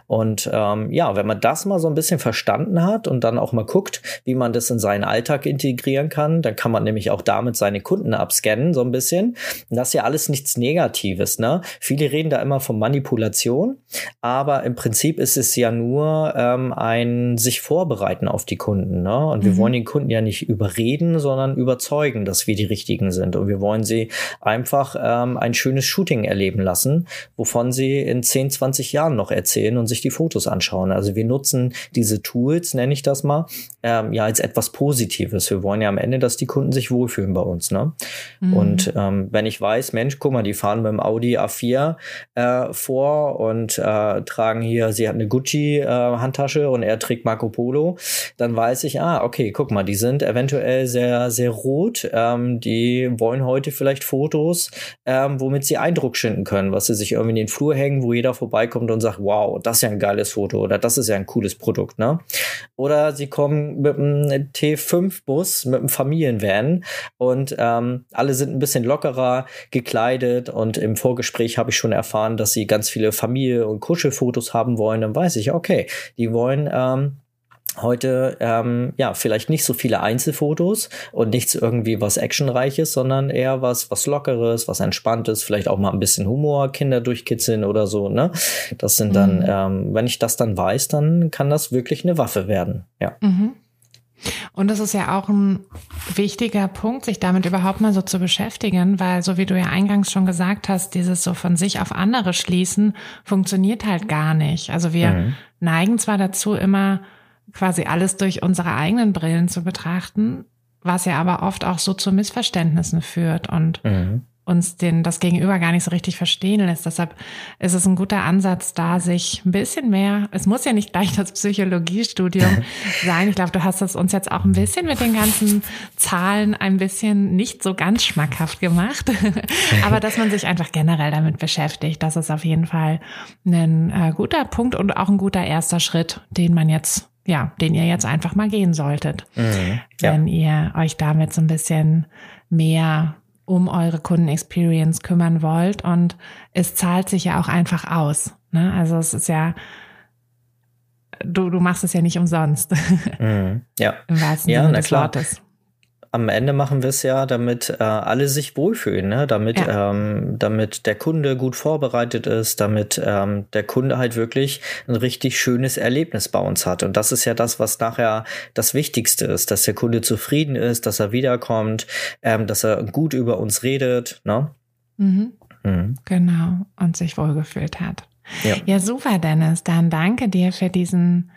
Und ähm, ja, wenn man das mal so ein bisschen verstanden hat und dann auch mal guckt, wie man das in seinen Alltag integrieren kann, dann kann man nämlich auch damit seine Kunden abscannen, so ein bisschen. Und das ist ja alles nichts Negatives. Ne? Viele reden da immer von Manipulation, aber im Prinzip ist es ja nur ähm, ein sich vorbereiten auf die Kunden. Ne? Und wir mhm. wollen den Kunden ja nicht überreden, sondern überzeugen dass wir die richtigen sind. Und wir wollen sie einfach ähm, ein schönes Shooting erleben lassen, wovon sie in 10, 20 Jahren noch erzählen und sich die Fotos anschauen. Also wir nutzen diese Tools, nenne ich das mal, ähm, ja als etwas Positives. Wir wollen ja am Ende, dass die Kunden sich wohlfühlen bei uns. Ne? Mhm. Und ähm, wenn ich weiß, Mensch, guck mal, die fahren mit dem Audi A4 äh, vor und äh, tragen hier, sie hat eine Gucci-Handtasche äh, und er trägt Marco Polo, dann weiß ich, ah, okay, guck mal, die sind eventuell sehr, sehr rot, ähm, die wollen heute vielleicht Fotos, ähm, womit sie Eindruck schinden können, was sie sich irgendwie in den Flur hängen, wo jeder vorbeikommt und sagt, wow, das ist ja ein geiles Foto oder das ist ja ein cooles Produkt, ne? Oder sie kommen mit einem T5-Bus, mit einem Familienvan und ähm, alle sind ein bisschen lockerer gekleidet und im Vorgespräch habe ich schon erfahren, dass sie ganz viele Familie- und Kuschelfotos haben wollen. Dann weiß ich, okay, die wollen ähm, heute ähm, ja vielleicht nicht so viele Einzelfotos und nichts irgendwie was actionreiches, sondern eher was was lockeres, was entspanntes, vielleicht auch mal ein bisschen Humor, Kinder durchkitzeln oder so. Ne, das sind dann, mhm. ähm, wenn ich das dann weiß, dann kann das wirklich eine Waffe werden. Ja. Mhm. Und das ist ja auch ein wichtiger Punkt, sich damit überhaupt mal so zu beschäftigen, weil so wie du ja eingangs schon gesagt hast, dieses so von sich auf andere schließen funktioniert halt gar nicht. Also wir mhm. neigen zwar dazu, immer quasi alles durch unsere eigenen Brillen zu betrachten, was ja aber oft auch so zu Missverständnissen führt und mhm. uns den, das Gegenüber gar nicht so richtig verstehen lässt. Deshalb ist es ein guter Ansatz, da sich ein bisschen mehr, es muss ja nicht gleich das Psychologiestudium sein. Ich glaube, du hast es uns jetzt auch ein bisschen mit den ganzen Zahlen ein bisschen nicht so ganz schmackhaft gemacht. aber dass man sich einfach generell damit beschäftigt, das ist auf jeden Fall ein äh, guter Punkt und auch ein guter erster Schritt, den man jetzt ja, den ihr jetzt einfach mal gehen solltet, mhm, ja. wenn ihr euch damit so ein bisschen mehr um eure Kundenexperience kümmern wollt. Und es zahlt sich ja auch einfach aus. Ne? Also es ist ja, du, du machst es ja nicht umsonst. Mhm, ja. Im wahrsten ja, Sinne des Wortes am Ende machen wir es ja, damit äh, alle sich wohlfühlen, ne? damit, ja. ähm, damit der Kunde gut vorbereitet ist, damit ähm, der Kunde halt wirklich ein richtig schönes Erlebnis bei uns hat. Und das ist ja das, was nachher das Wichtigste ist, dass der Kunde zufrieden ist, dass er wiederkommt, ähm, dass er gut über uns redet. Ne? Mhm. Mhm. Genau, und sich wohlgefühlt hat. Ja. ja, super, Dennis. Dann danke dir für diesen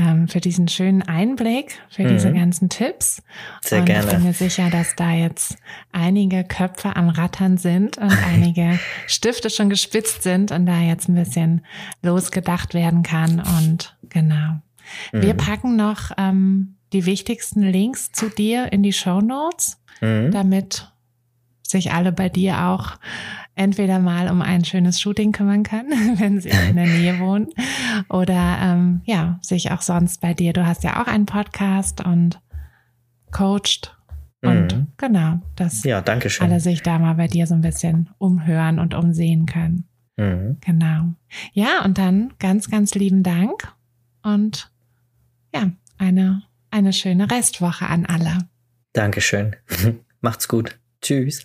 ähm, für diesen schönen Einblick, für mhm. diese ganzen Tipps. Sehr und gerne. Ich bin mir sicher, dass da jetzt einige Köpfe am Rattern sind und einige Stifte schon gespitzt sind und da jetzt ein bisschen losgedacht werden kann. Und genau. Mhm. Wir packen noch ähm, die wichtigsten Links zu dir in die Show Notes, mhm. damit sich alle bei dir auch entweder mal um ein schönes Shooting kümmern können, wenn sie in der Nähe wohnen, oder ähm, ja, sich auch sonst bei dir. Du hast ja auch einen Podcast und coacht. Und mhm. genau, dass ja, danke schön. alle sich da mal bei dir so ein bisschen umhören und umsehen können. Mhm. Genau. Ja, und dann ganz, ganz lieben Dank und ja, eine, eine schöne Restwoche an alle. Dankeschön. Macht's gut. Tschüss.